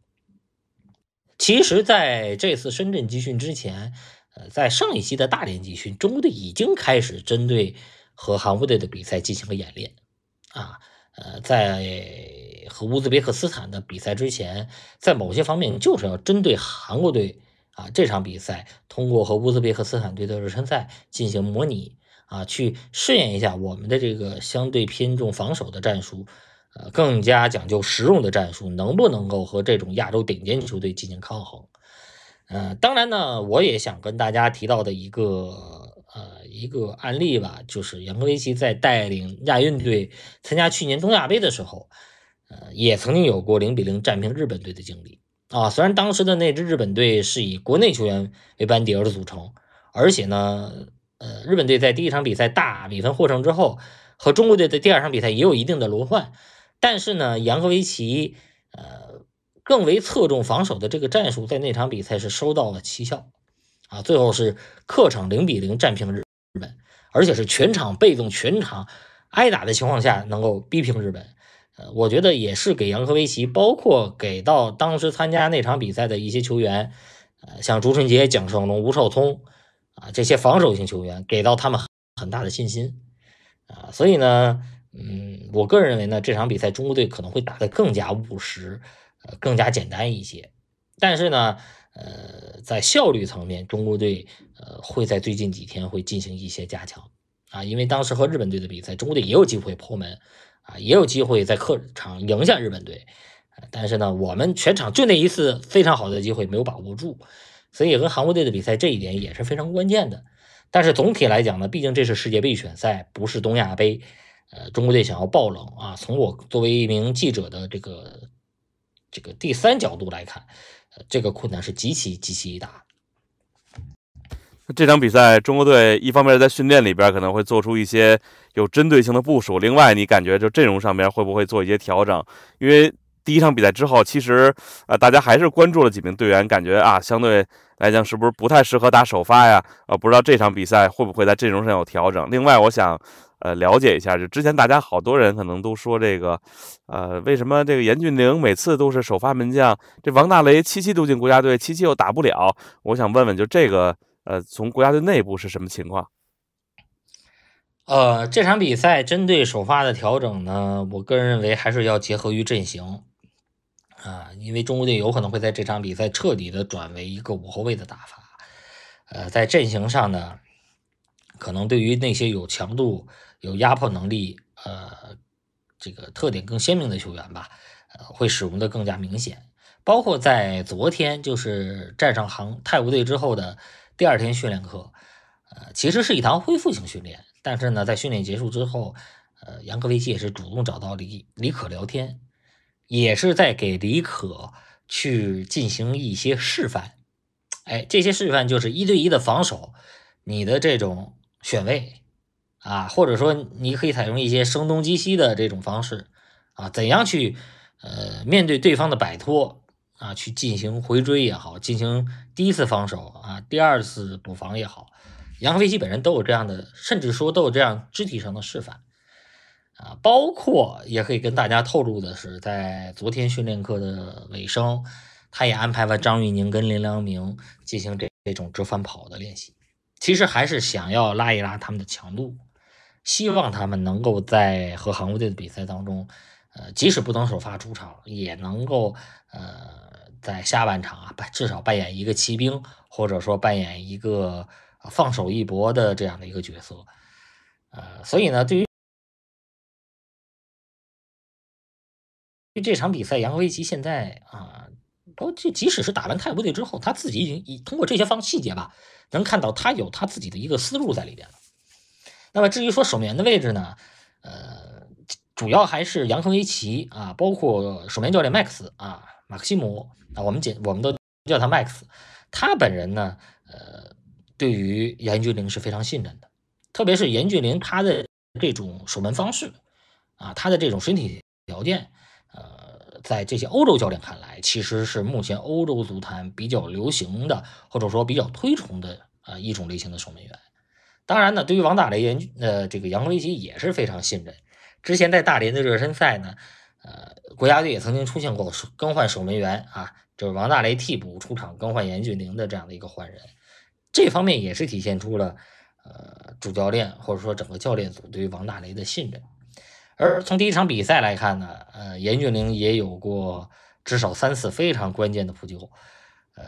其实，在这次深圳集训之前，呃，在上一期的大连集训，中国队已经开始针对和韩国队的比赛进行了演练。啊，呃，在和乌兹别克斯坦的比赛之前，在某些方面就是要针对韩国队啊这场比赛，通过和乌兹别克斯坦队的热身赛进行模拟啊，去试验一下我们的这个相对偏重防守的战术。呃，更加讲究实用的战术，能不能够和这种亚洲顶尖球队进行抗衡？呃，当然呢，我也想跟大家提到的一个一个案例吧，就是杨科维奇在带领亚运队参加去年东亚杯的时候，呃，也曾经有过零比零战平日本队的经历啊。虽然当时的那支日本队是以国内球员为班底而组成，而且呢，呃，日本队在第一场比赛大比分获胜之后，和中国队的第二场比赛也有一定的轮换。但是呢，杨科维奇呃更为侧重防守的这个战术，在那场比赛是收到了奇效啊，最后是客场零比零战平日日本，而且是全场被动、全场挨打的情况下能够逼平日本。呃，我觉得也是给杨科维奇，包括给到当时参加那场比赛的一些球员，呃，像朱晨杰、蒋胜龙、吴少聪啊这些防守型球员，给到他们很大的信心啊，所以呢。嗯，我个人认为呢，这场比赛中国队可能会打得更加务实，呃，更加简单一些。但是呢，呃，在效率层面，中国队呃会在最近几天会进行一些加强啊，因为当时和日本队的比赛，中国队也有机会破门啊，也有机会在客场赢下日本队，但是呢，我们全场就那一次非常好的机会没有把握住，所以和韩国队的比赛这一点也是非常关键的。但是总体来讲呢，毕竟这是世界杯预选赛，不是东亚杯。呃，中国队想要爆冷啊！从我作为一名记者的这个这个第三角度来看，呃，这个困难是极其极其大。这场比赛，中国队一方面在训练里边可能会做出一些有针对性的部署，另外你感觉就阵容上面会不会做一些调整？因为第一场比赛之后，其实呃大家还是关注了几名队员，感觉啊相对来讲是不是不太适合打首发呀？呃，不知道这场比赛会不会在阵容上有调整？另外，我想。呃，了解一下，就之前大家好多人可能都说这个，呃，为什么这个严俊凌每次都是首发门将？这王大雷七七都进国家队，七七又打不了。我想问问，就这个，呃，从国家队内部是什么情况？呃，这场比赛针对首发的调整呢，我个人认为还是要结合于阵型啊，因为中国队有可能会在这场比赛彻底的转为一个五后卫的打法。呃，在阵型上呢，可能对于那些有强度。有压迫能力，呃，这个特点更鲜明的球员吧，呃，会使用的更加明显。包括在昨天，就是战胜杭泰国队之后的第二天训练课，呃，其实是一堂恢复性训练。但是呢，在训练结束之后，呃，杨科维奇也是主动找到李李可聊天，也是在给李可去进行一些示范。哎，这些示范就是一对一的防守，你的这种选位。啊，或者说你可以采用一些声东击西的这种方式，啊，怎样去呃面对对方的摆脱啊，去进行回追也好，进行第一次防守啊，第二次补防也好，杨飞基本人都有这样的，甚至说都有这样肢体上的示范啊，包括也可以跟大家透露的是，在昨天训练课的尾声，他也安排了张玉宁跟林良铭进行这这种折返跑的练习，其实还是想要拉一拉他们的强度。希望他们能够在和韩国队的比赛当中，呃，即使不能首发出场，也能够呃在下半场啊，扮至少扮演一个骑兵，或者说扮演一个放手一搏的这样的一个角色。呃，所以呢，对于这场比赛，杨科维奇现在啊，包括这即使是打完泰国队之后，他自己已经通过这些方细节吧，能看到他有他自己的一个思路在里边了。那么至于说守门员的位置呢，呃，主要还是杨科维奇啊，包括守门教练麦克斯啊，马克西姆啊，我们简我们都叫他 Max，他本人呢，呃，对于严俊凌是非常信任的，特别是严俊凌他的这种守门方式啊，他的这种身体条件，呃，在这些欧洲教练看来，其实是目前欧洲足坛比较流行的，或者说比较推崇的啊一种类型的守门员。当然呢，对于王大雷、严呃这个杨科维奇也是非常信任。之前在大连的热身赛呢，呃，国家队也曾经出现过更换守门员啊，就是王大雷替补出场更换严俊凌的这样的一个换人。这方面也是体现出了呃主教练或者说整个教练组对于王大雷的信任。而从第一场比赛来看呢，呃，严俊凌也有过至少三次非常关键的扑救，呃，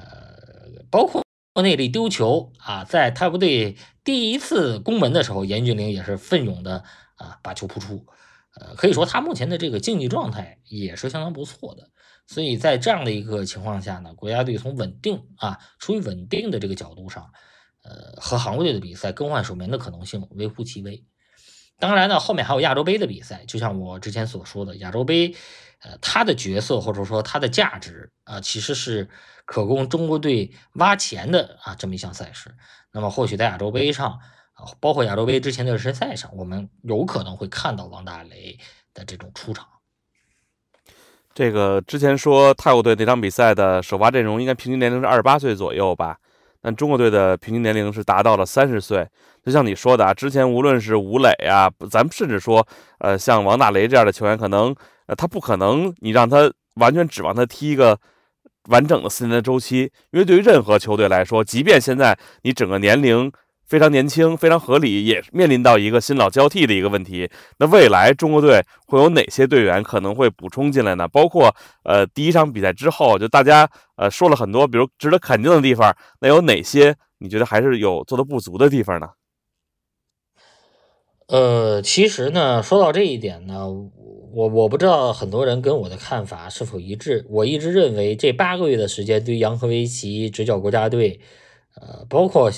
包括。内力丢球啊，在泰国队第一次攻门的时候，严俊凌也是奋勇的啊把球扑出，呃，可以说他目前的这个竞技状态也是相当不错的。所以在这样的一个情况下呢，国家队从稳定啊，出于稳定的这个角度上，呃，和韩国队的比赛更换守门的可能性微乎其微。当然呢，后面还有亚洲杯的比赛，就像我之前所说的，亚洲杯，呃，它的角色或者说它的价值啊，其实是可供中国队挖钱的啊这么一项赛事。那么或许在亚洲杯上包括亚洲杯之前的热身赛上，我们有可能会看到王大雷的这种出场。这个之前说泰国队那场比赛的首发阵容应该平均年龄是二十八岁左右吧？但中国队的平均年龄是达到了三十岁，就像你说的啊，之前无论是吴磊啊，咱们甚至说，呃，像王大雷这样的球员，可能，呃，他不可能你让他完全指望他踢一个完整的四年的周期，因为对于任何球队来说，即便现在你整个年龄。非常年轻，非常合理，也面临到一个新老交替的一个问题。那未来中国队会有哪些队员可能会补充进来呢？包括呃，第一场比赛之后，就大家呃说了很多，比如值得肯定的地方，那有哪些？你觉得还是有做的不足的地方呢？呃，其实呢，说到这一点呢，我我不知道很多人跟我的看法是否一致。我一直认为这八个月的时间对杨科维奇执教国家队，呃，包括。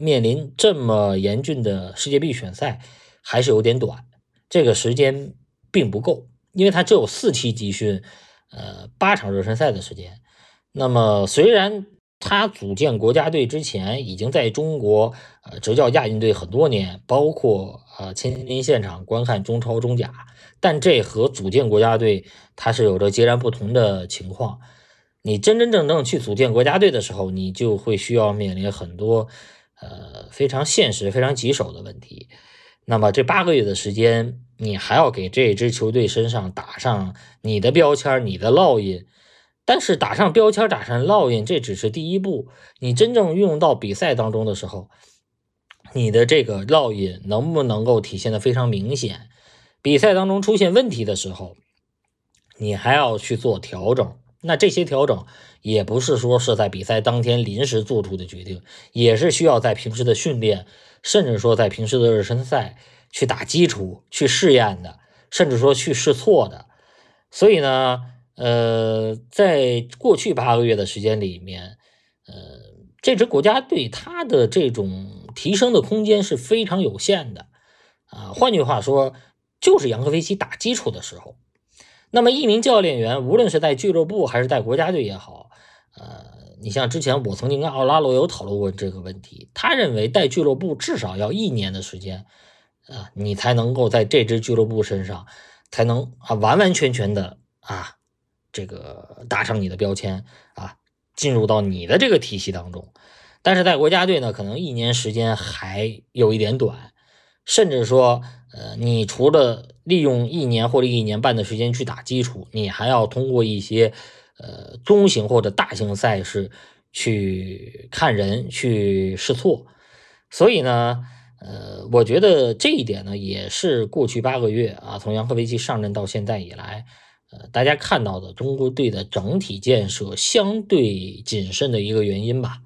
面临这么严峻的世界杯选赛，还是有点短，这个时间并不够，因为他只有四期集训，呃，八场热身赛的时间。那么，虽然他组建国家队之前已经在中国呃执教亚运队很多年，包括呃亲临现场观看中超、中甲，但这和组建国家队它是有着截然不同的情况。你真真正正去组建国家队的时候，你就会需要面临很多。呃，非常现实、非常棘手的问题。那么这八个月的时间，你还要给这支球队身上打上你的标签、你的烙印。但是打上标签、打上烙印，这只是第一步。你真正运用到比赛当中的时候，你的这个烙印能不能够体现的非常明显？比赛当中出现问题的时候，你还要去做调整。那这些调整也不是说是在比赛当天临时做出的决定，也是需要在平时的训练，甚至说在平时的热身赛去打基础、去试验的，甚至说去试错的。所以呢，呃，在过去八个月的时间里面，呃，这支国家队它的这种提升的空间是非常有限的啊。换句话说，就是杨科维奇打基础的时候。那么，一名教练员，无论是在俱乐部还是在国家队也好，呃，你像之前我曾经跟奥拉罗有讨论过这个问题，他认为带俱乐部至少要一年的时间，啊，你才能够在这支俱乐部身上，才能啊完完全全的啊，这个打上你的标签啊，进入到你的这个体系当中。但是在国家队呢，可能一年时间还有一点短，甚至说。呃，你除了利用一年或者一年半的时间去打基础，你还要通过一些呃中型或者大型赛事去看人、去试错。所以呢，呃，我觉得这一点呢，也是过去八个月啊，从杨科维奇上任到现在以来，呃，大家看到的中国队的整体建设相对谨慎的一个原因吧。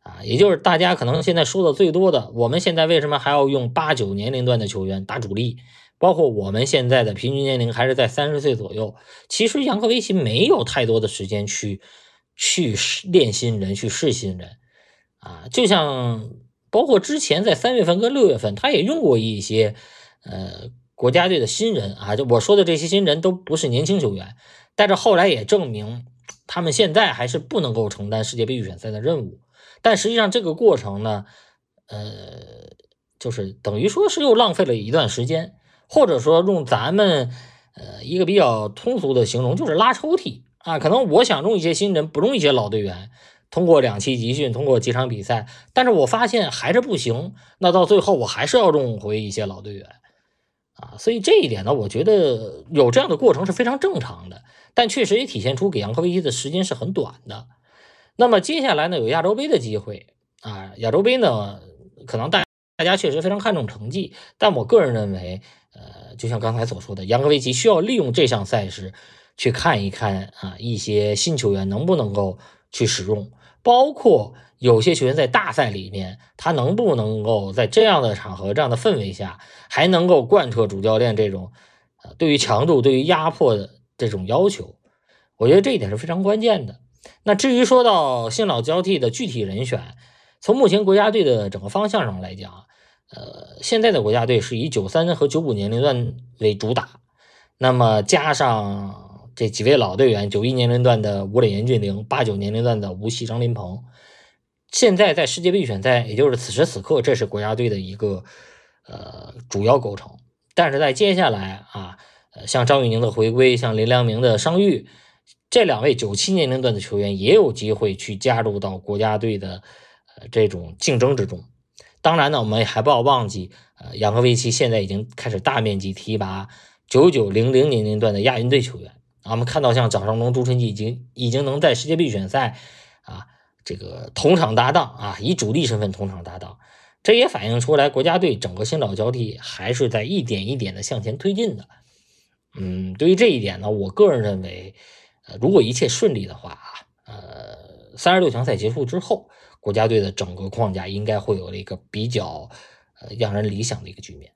啊，也就是大家可能现在说的最多的，我们现在为什么还要用八九年龄段的球员打主力？包括我们现在的平均年龄还是在三十岁左右。其实杨科维奇没有太多的时间去去练新人，去试新人。啊，就像包括之前在三月份跟六月份，他也用过一些呃国家队的新人啊。就我说的这些新人都不是年轻球员，但是后来也证明他们现在还是不能够承担世界杯预选赛的任务。但实际上这个过程呢，呃，就是等于说是又浪费了一段时间，或者说用咱们呃一个比较通俗的形容，就是拉抽屉啊。可能我想用一些新人，不用一些老队员。通过两期集训，通过几场比赛，但是我发现还是不行。那到最后，我还是要用回一些老队员啊。所以这一点呢，我觉得有这样的过程是非常正常的。但确实也体现出给杨科维奇的时间是很短的。那么接下来呢，有亚洲杯的机会啊。亚洲杯呢，可能大大家确实非常看重成绩，但我个人认为，呃，就像刚才所说的，杨科维奇需要利用这项赛事去看一看啊，一些新球员能不能够去使用。包括有些球员在大赛里面，他能不能够在这样的场合、这样的氛围下，还能够贯彻主教练这种，呃，对于强度、对于压迫的这种要求？我觉得这一点是非常关键的。那至于说到新老交替的具体人选，从目前国家队的整个方向上来讲，呃，现在的国家队是以九三和九五年龄段为主打，那么加上。这几位老队员，九一年龄段的吴磊、严俊凌，八九年龄段的吴曦、张琳芃，现在在世界杯预选赛，也就是此时此刻，这是国家队的一个呃主要构成。但是在接下来啊，呃，像张玉宁的回归，像林良铭的伤愈，这两位九七年龄段的球员也有机会去加入到国家队的呃这种竞争之中。当然呢，我们还不要忘记，呃，杨科维奇现在已经开始大面积提拔九九零零年龄段的亚运队球员。啊我们看到，像蒋尚龙、朱晨基已经已经能在世界杯预选赛啊，这个同场搭档啊，以主力身份同场搭档，这也反映出来国家队整个新老交替还是在一点一点的向前推进的。嗯，对于这一点呢，我个人认为，呃，如果一切顺利的话啊，呃，三十六强赛结束之后，国家队的整个框架应该会有了一个比较呃让人理想的一个局面。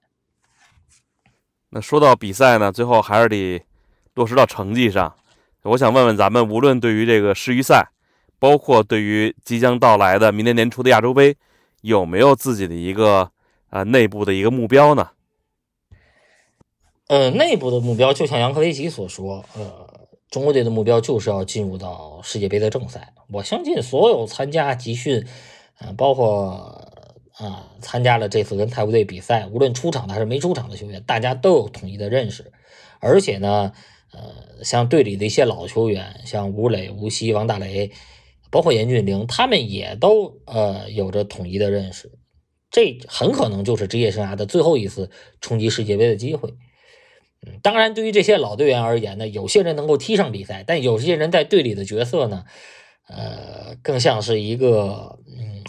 那说到比赛呢，最后还是得。落实到成绩上，我想问问咱们，无论对于这个世预赛，包括对于即将到来的明年年初的亚洲杯，有没有自己的一个呃内部的一个目标呢？呃，内部的目标就像杨科维奇所说，呃，中国队的目标就是要进入到世界杯的正赛。我相信所有参加集训，呃，包括啊参加了这次跟泰国队比赛，无论出场的还是没出场的球员，大家都有统一的认识，而且呢。呃，像队里的一些老球员，像吴磊、吴曦、王大雷，包括严俊凌，他们也都呃有着统一的认识，这很可能就是职业生涯的最后一次冲击世界杯的机会。嗯，当然，对于这些老队员而言呢，有些人能够踢上比赛，但有些人在队里的角色呢，呃，更像是一个嗯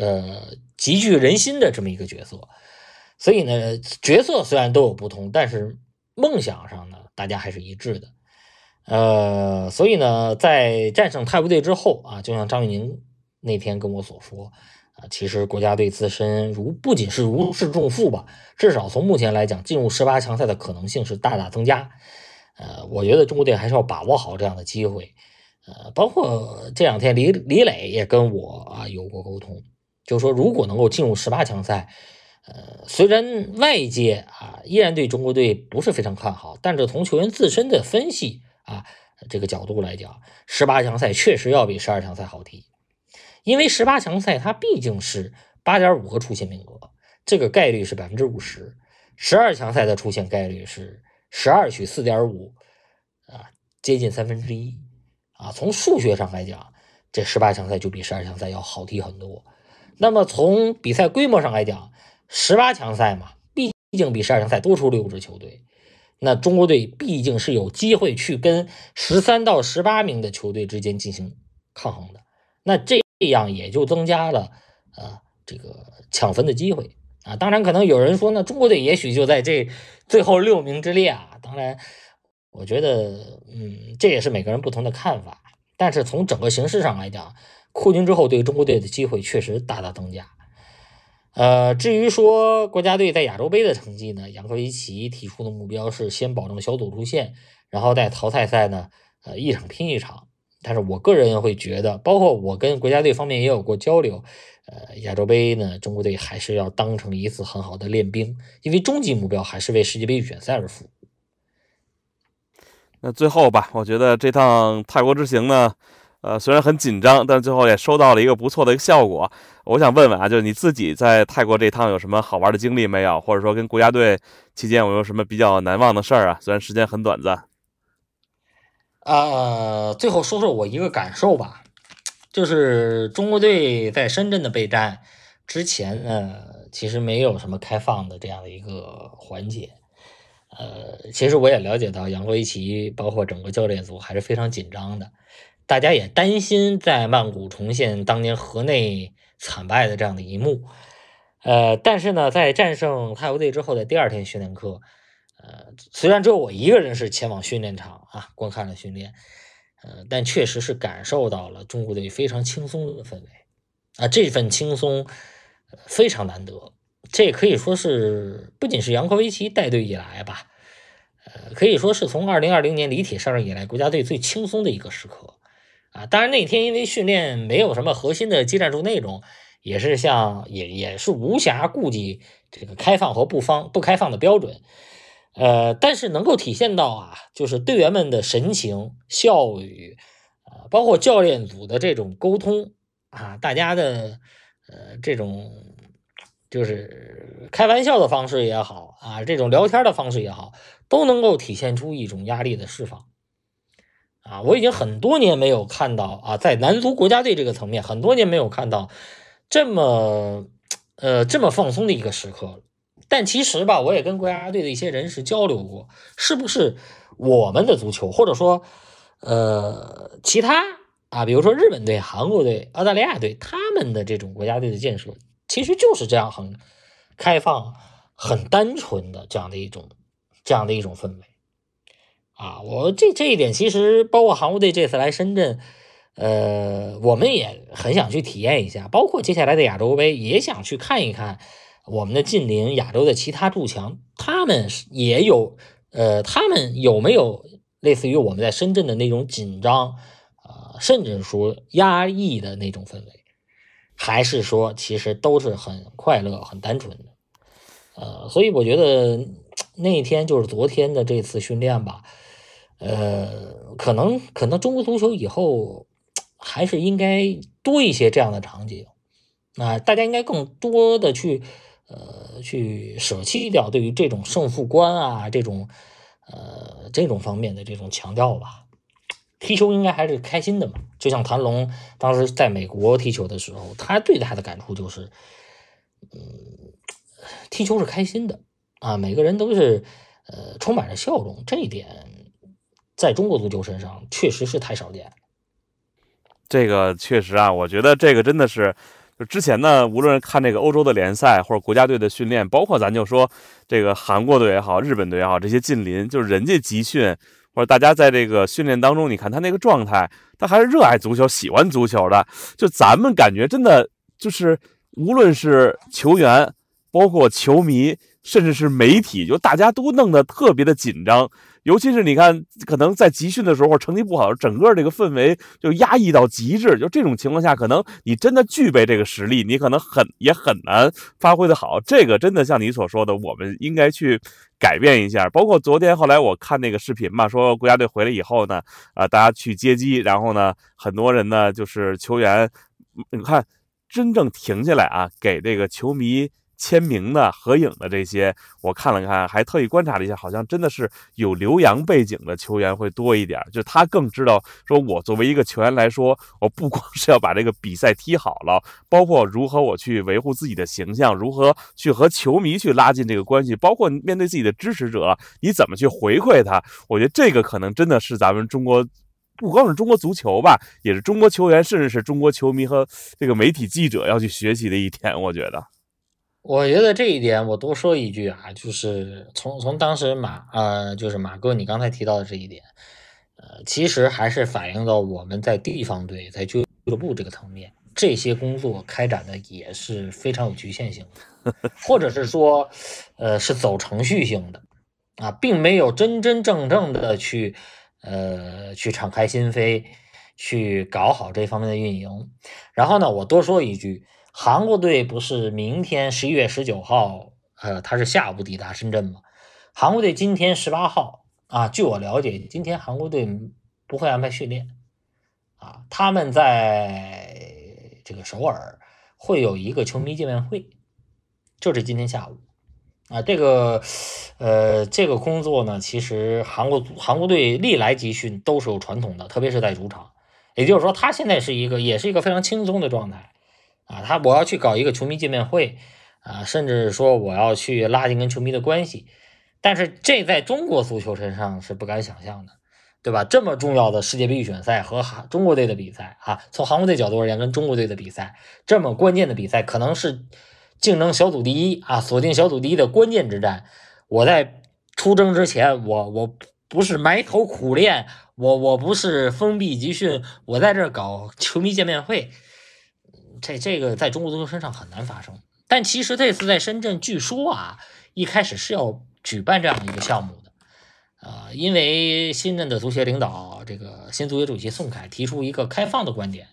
呃极具人心的这么一个角色。所以呢，角色虽然都有不同，但是梦想上呢。大家还是一致的，呃，所以呢，在战胜泰国队之后啊，就像张玉宁那天跟我所说其实国家队自身如不仅是如释重负吧，至少从目前来讲，进入十八强赛的可能性是大大增加。呃，我觉得中国队还是要把握好这样的机会。呃，包括这两天李李磊也跟我啊有过沟通，就说如果能够进入十八强赛。呃，虽然外界啊依然对中国队不是非常看好，但是从球员自身的分析啊这个角度来讲，十八强赛确实要比十二强赛好踢，因为十八强赛它毕竟是八点五个出线名额，这个概率是百分之五十，十二强赛的出线概率是十二取四点五，啊，接近三分之一，啊，从数学上来讲，这十八强赛就比十二强赛要好踢很多。那么从比赛规模上来讲，十八强赛嘛，毕竟比十二强赛多出六支球队，那中国队毕竟是有机会去跟十三到十八名的球队之间进行抗衡的，那这这样也就增加了啊这个抢分的机会啊。当然，可能有人说呢，中国队也许就在这最后六名之列啊。当然，我觉得，嗯，这也是每个人不同的看法。但是从整个形势上来讲，扩军之后对中国队的机会确实大大增加。呃，至于说国家队在亚洲杯的成绩呢，杨科维奇提出的目标是先保证小组出线，然后在淘汰赛呢，呃，一场拼一场。但是我个人会觉得，包括我跟国家队方面也有过交流，呃，亚洲杯呢，中国队还是要当成一次很好的练兵，因为终极目标还是为世界杯预选赛而服务。那最后吧，我觉得这趟泰国之行呢，呃，虽然很紧张，但最后也收到了一个不错的一个效果。我想问问啊，就是你自己在泰国这趟有什么好玩的经历没有？或者说跟国家队期间有没有什么比较难忘的事儿啊？虽然时间很短暂。呃，最后说说我一个感受吧，就是中国队在深圳的备战之前呃，其实没有什么开放的这样的一个环节。呃，其实我也了解到杨国维奇包括整个教练组还是非常紧张的，大家也担心在曼谷重现当年河内惨败的这样的一幕。呃，但是呢，在战胜泰国队之后的第二天训练课。呃，虽然只有我一个人是前往训练场啊观看了训练，呃，但确实是感受到了中国队非常轻松的氛围啊，这份轻松非常难得，这可以说是不仅是杨科维奇带队以来吧，呃，可以说是从二零二零年李铁上任以来国家队最轻松的一个时刻啊。当然那天因为训练没有什么核心的技战术内容，也是像也也是无暇顾及这个开放和不方不开放的标准。呃，但是能够体现到啊，就是队员们的神情、笑语，啊，包括教练组的这种沟通啊，大家的呃这种就是开玩笑的方式也好啊，这种聊天的方式也好，都能够体现出一种压力的释放啊。我已经很多年没有看到啊，在男足国家队这个层面，很多年没有看到这么呃这么放松的一个时刻了。但其实吧，我也跟国家队的一些人士交流过，是不是我们的足球，或者说，呃，其他啊，比如说日本队、韩国队、澳大利亚队，他们的这种国家队的建设，其实就是这样很开放、很单纯的这样的一种这样的一种氛围啊。我这这一点，其实包括韩国队这次来深圳，呃，我们也很想去体验一下，包括接下来的亚洲杯，也想去看一看。我们的近邻亚洲的其他驻强，他们也有，呃，他们有没有类似于我们在深圳的那种紧张，啊，甚至说压抑的那种氛围，还是说其实都是很快乐、很单纯的，呃，所以我觉得那一天就是昨天的这次训练吧，呃，可能可能中国足球以后还是应该多一些这样的场景，啊，大家应该更多的去。呃，去舍弃掉对于这种胜负观啊，这种呃这种方面的这种强调吧。踢球应该还是开心的嘛。就像谭龙当时在美国踢球的时候，他对他的感触就是，嗯，踢球是开心的啊，每个人都是呃充满着笑容。这一点在中国足球身上确实是太少见。这个确实啊，我觉得这个真的是。之前呢，无论看这个欧洲的联赛或者国家队的训练，包括咱就说这个韩国队也好，日本队也好，这些近邻，就是人家集训或者大家在这个训练当中，你看他那个状态，他还是热爱足球、喜欢足球的。就咱们感觉真的就是，无论是球员，包括球迷，甚至是媒体，就大家都弄得特别的紧张。尤其是你看，可能在集训的时候成绩不好，整个这个氛围就压抑到极致。就这种情况下，可能你真的具备这个实力，你可能很也很难发挥的好。这个真的像你所说的，我们应该去改变一下。包括昨天后来我看那个视频嘛，说国家队回来以后呢，啊，大家去接机，然后呢，很多人呢就是球员，你看真正停下来啊，给这个球迷。签名的、合影的这些，我看了看，还特意观察了一下，好像真的是有留洋背景的球员会多一点，就他更知道，说我作为一个球员来说，我不光是要把这个比赛踢好了，包括如何我去维护自己的形象，如何去和球迷去拉近这个关系，包括面对自己的支持者，你怎么去回馈他？我觉得这个可能真的是咱们中国，不光是中国足球吧，也是中国球员，甚至是中国球迷和这个媒体记者要去学习的一点，我觉得。我觉得这一点，我多说一句啊，就是从从当时马呃，就是马哥你刚才提到的这一点，呃，其实还是反映到我们在地方队在俱乐部这个层面，这些工作开展的也是非常有局限性的，或者是说，呃，是走程序性的啊，并没有真真正正的去呃去敞开心扉，去搞好这方面的运营。然后呢，我多说一句。韩国队不是明天十一月十九号，呃，他是下午抵达深圳吗？韩国队今天十八号，啊，据我了解，今天韩国队不会安排训练啊，他们在这个首尔会有一个球迷见面会，就是今天下午啊。这个呃，这个工作呢，其实韩国韩国队历来集训都是有传统的，特别是在主场。也就是说，他现在是一个，也是一个非常轻松的状态啊。他我要去搞一个球迷见面会啊，甚至说我要去拉近跟球迷的关系，但是这在中国足球身上是不敢想象的，对吧？这么重要的世界杯预选赛和韩中国队的比赛啊，从韩国队角度而言，跟中国队的比赛这么关键的比赛，可能是竞争小组第一啊，锁定小组第一的关键之战。我在出征之前，我我不是埋头苦练。我我不是封闭集训，我在这搞球迷见面会，这这个在中国足球身上很难发生。但其实这次在深圳，据说啊，一开始是要举办这样的一个项目的，啊，因为新任的足协领导这个新足协主席宋凯提出一个开放的观点，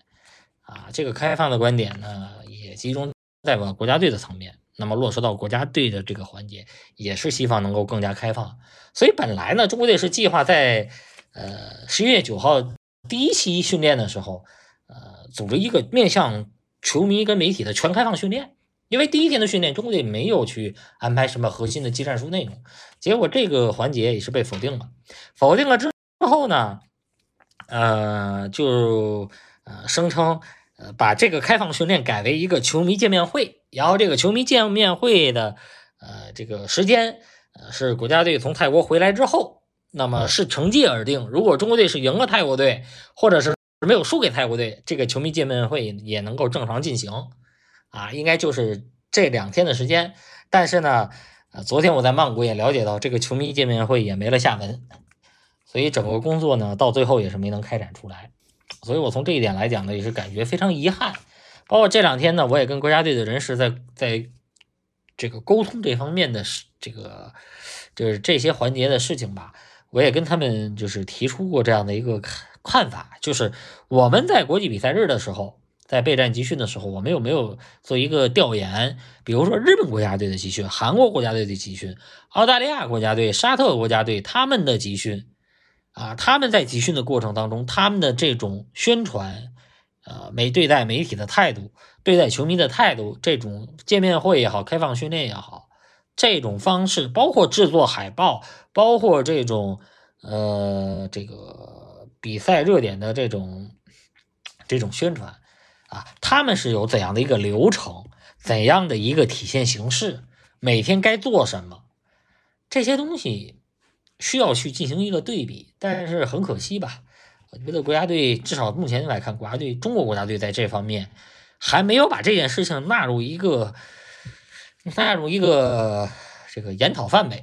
啊，这个开放的观点呢，也集中在了国家队的层面，那么落实到国家队的这个环节，也是希望能够更加开放。所以本来呢，中国队是计划在。呃，十一月九号第一期训练的时候，呃，组织一个面向球迷跟媒体的全开放训练。因为第一天的训练，中国队没有去安排什么核心的技战术内容，结果这个环节也是被否定了。否定了之后呢，呃，就呃声称，呃，把这个开放训练改为一个球迷见面会，然后这个球迷见面会的呃这个时间，呃是国家队从泰国回来之后。那么是成绩而定。如果中国队是赢了泰国队，或者是没有输给泰国队，这个球迷见面会也能够正常进行。啊，应该就是这两天的时间。但是呢，呃，昨天我在曼谷也了解到，这个球迷见面会也没了下文。所以整个工作呢，到最后也是没能开展出来。所以我从这一点来讲呢，也是感觉非常遗憾。包括这两天呢，我也跟国家队的人士在在这个沟通这方面的，这个就是这些环节的事情吧。我也跟他们就是提出过这样的一个看法，就是我们在国际比赛日的时候，在备战集训的时候，我们有没有做一个调研？比如说日本国家队的集训、韩国国家队的集训、澳大利亚国家队、沙特国家队他们的集训啊，他们在集训的过程当中，他们的这种宣传，呃，媒对待媒体的态度、对待球迷的态度，这种见面会也好、开放训练也好。这种方式包括制作海报，包括这种呃这个比赛热点的这种这种宣传啊，他们是有怎样的一个流程，怎样的一个体现形式，每天该做什么，这些东西需要去进行一个对比。但是很可惜吧，我觉得国家队至少目前来看，国家队中国国家队在这方面还没有把这件事情纳入一个。纳入一个这个研讨范围，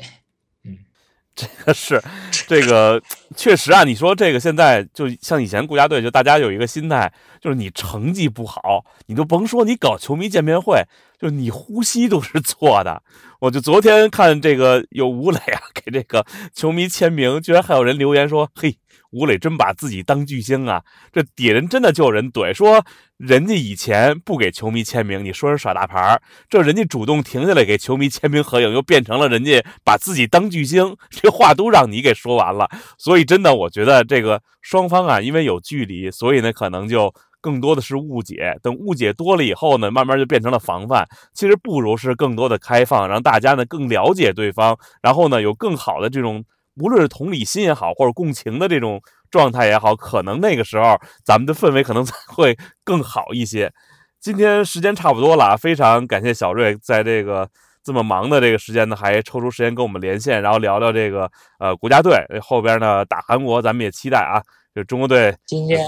这个是这个确实啊。你说这个现在就像以前国家队，就大家有一个心态，就是你成绩不好，你都甭说你搞球迷见面会，就你呼吸都是错的。我就昨天看这个有吴磊啊，给这个球迷签名，居然还有人留言说：“嘿。”吴磊真把自己当巨星啊！这底人真的就有人怼说，人家以前不给球迷签名，你说人耍大牌这人家主动停下来给球迷签名合影，又变成了人家把自己当巨星，这话都让你给说完了。所以真的，我觉得这个双方啊，因为有距离，所以呢，可能就更多的是误解。等误解多了以后呢，慢慢就变成了防范。其实不如是更多的开放，让大家呢更了解对方，然后呢有更好的这种。无论是同理心也好，或者共情的这种状态也好，可能那个时候咱们的氛围可能才会更好一些。今天时间差不多了，非常感谢小瑞在这个这么忙的这个时间呢，还抽出时间跟我们连线，然后聊聊这个呃国家队后边呢打韩国，咱们也期待啊。就中国队今天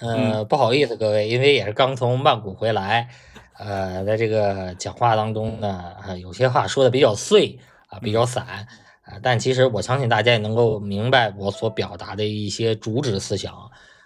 呃不好意思各位，因为也是刚从曼谷回来，呃，在这个讲话当中呢，有些话说的比较碎啊，比较散。啊，但其实我相信大家也能够明白我所表达的一些主旨思想，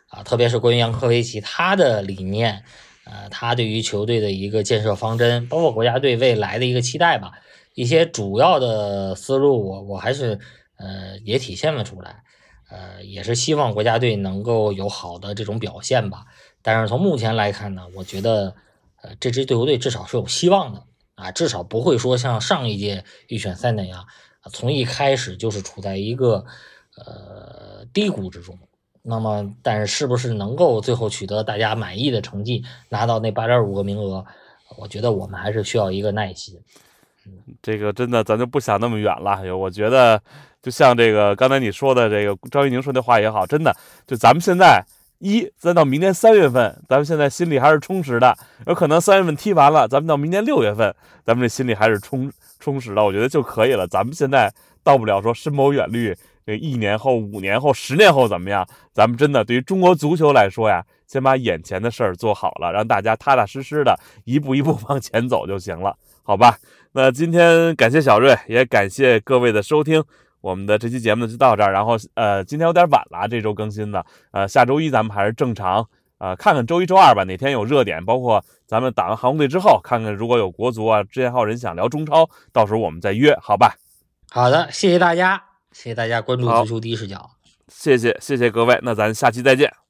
啊，特别是关于杨科维奇他的理念，呃，他对于球队的一个建设方针，包括国家队未来的一个期待吧，一些主要的思路，我我还是呃也体现了出来，呃，也是希望国家队能够有好的这种表现吧。但是从目前来看呢，我觉得呃这支队伍队至少是有希望的，啊，至少不会说像上一届预选赛那样。从一开始就是处在一个呃低谷之中。那么，但是是不是能够最后取得大家满意的成绩，拿到那八点五个名额？我觉得我们还是需要一个耐心。这个真的，咱就不想那么远了。我觉得，就像这个刚才你说的，这个张玉宁说的话也好，真的，就咱们现在一，再到明年三月份，咱们现在心里还是充实的。有可能三月份踢完了，咱们到明年六月份，咱们这心里还是充充实了，我觉得就可以了。咱们现在到不了说深谋远虑。这一年后、五年后、十年后怎么样？咱们真的对于中国足球来说呀，先把眼前的事儿做好了，让大家踏踏实实的一步一步往前走就行了，好吧？那今天感谢小瑞，也感谢各位的收听，我们的这期节目就到这儿。然后呃，今天有点晚了，这周更新的，呃，下周一咱们还是正常，呃，看看周一周二吧，哪天有热点，包括咱们打完航空队之后，看看如果有国足啊，之前还有人想聊中超，到时候我们再约，好吧？好的，谢谢大家。谢谢大家关注足球第一视角，谢谢谢谢各位，那咱下期再见。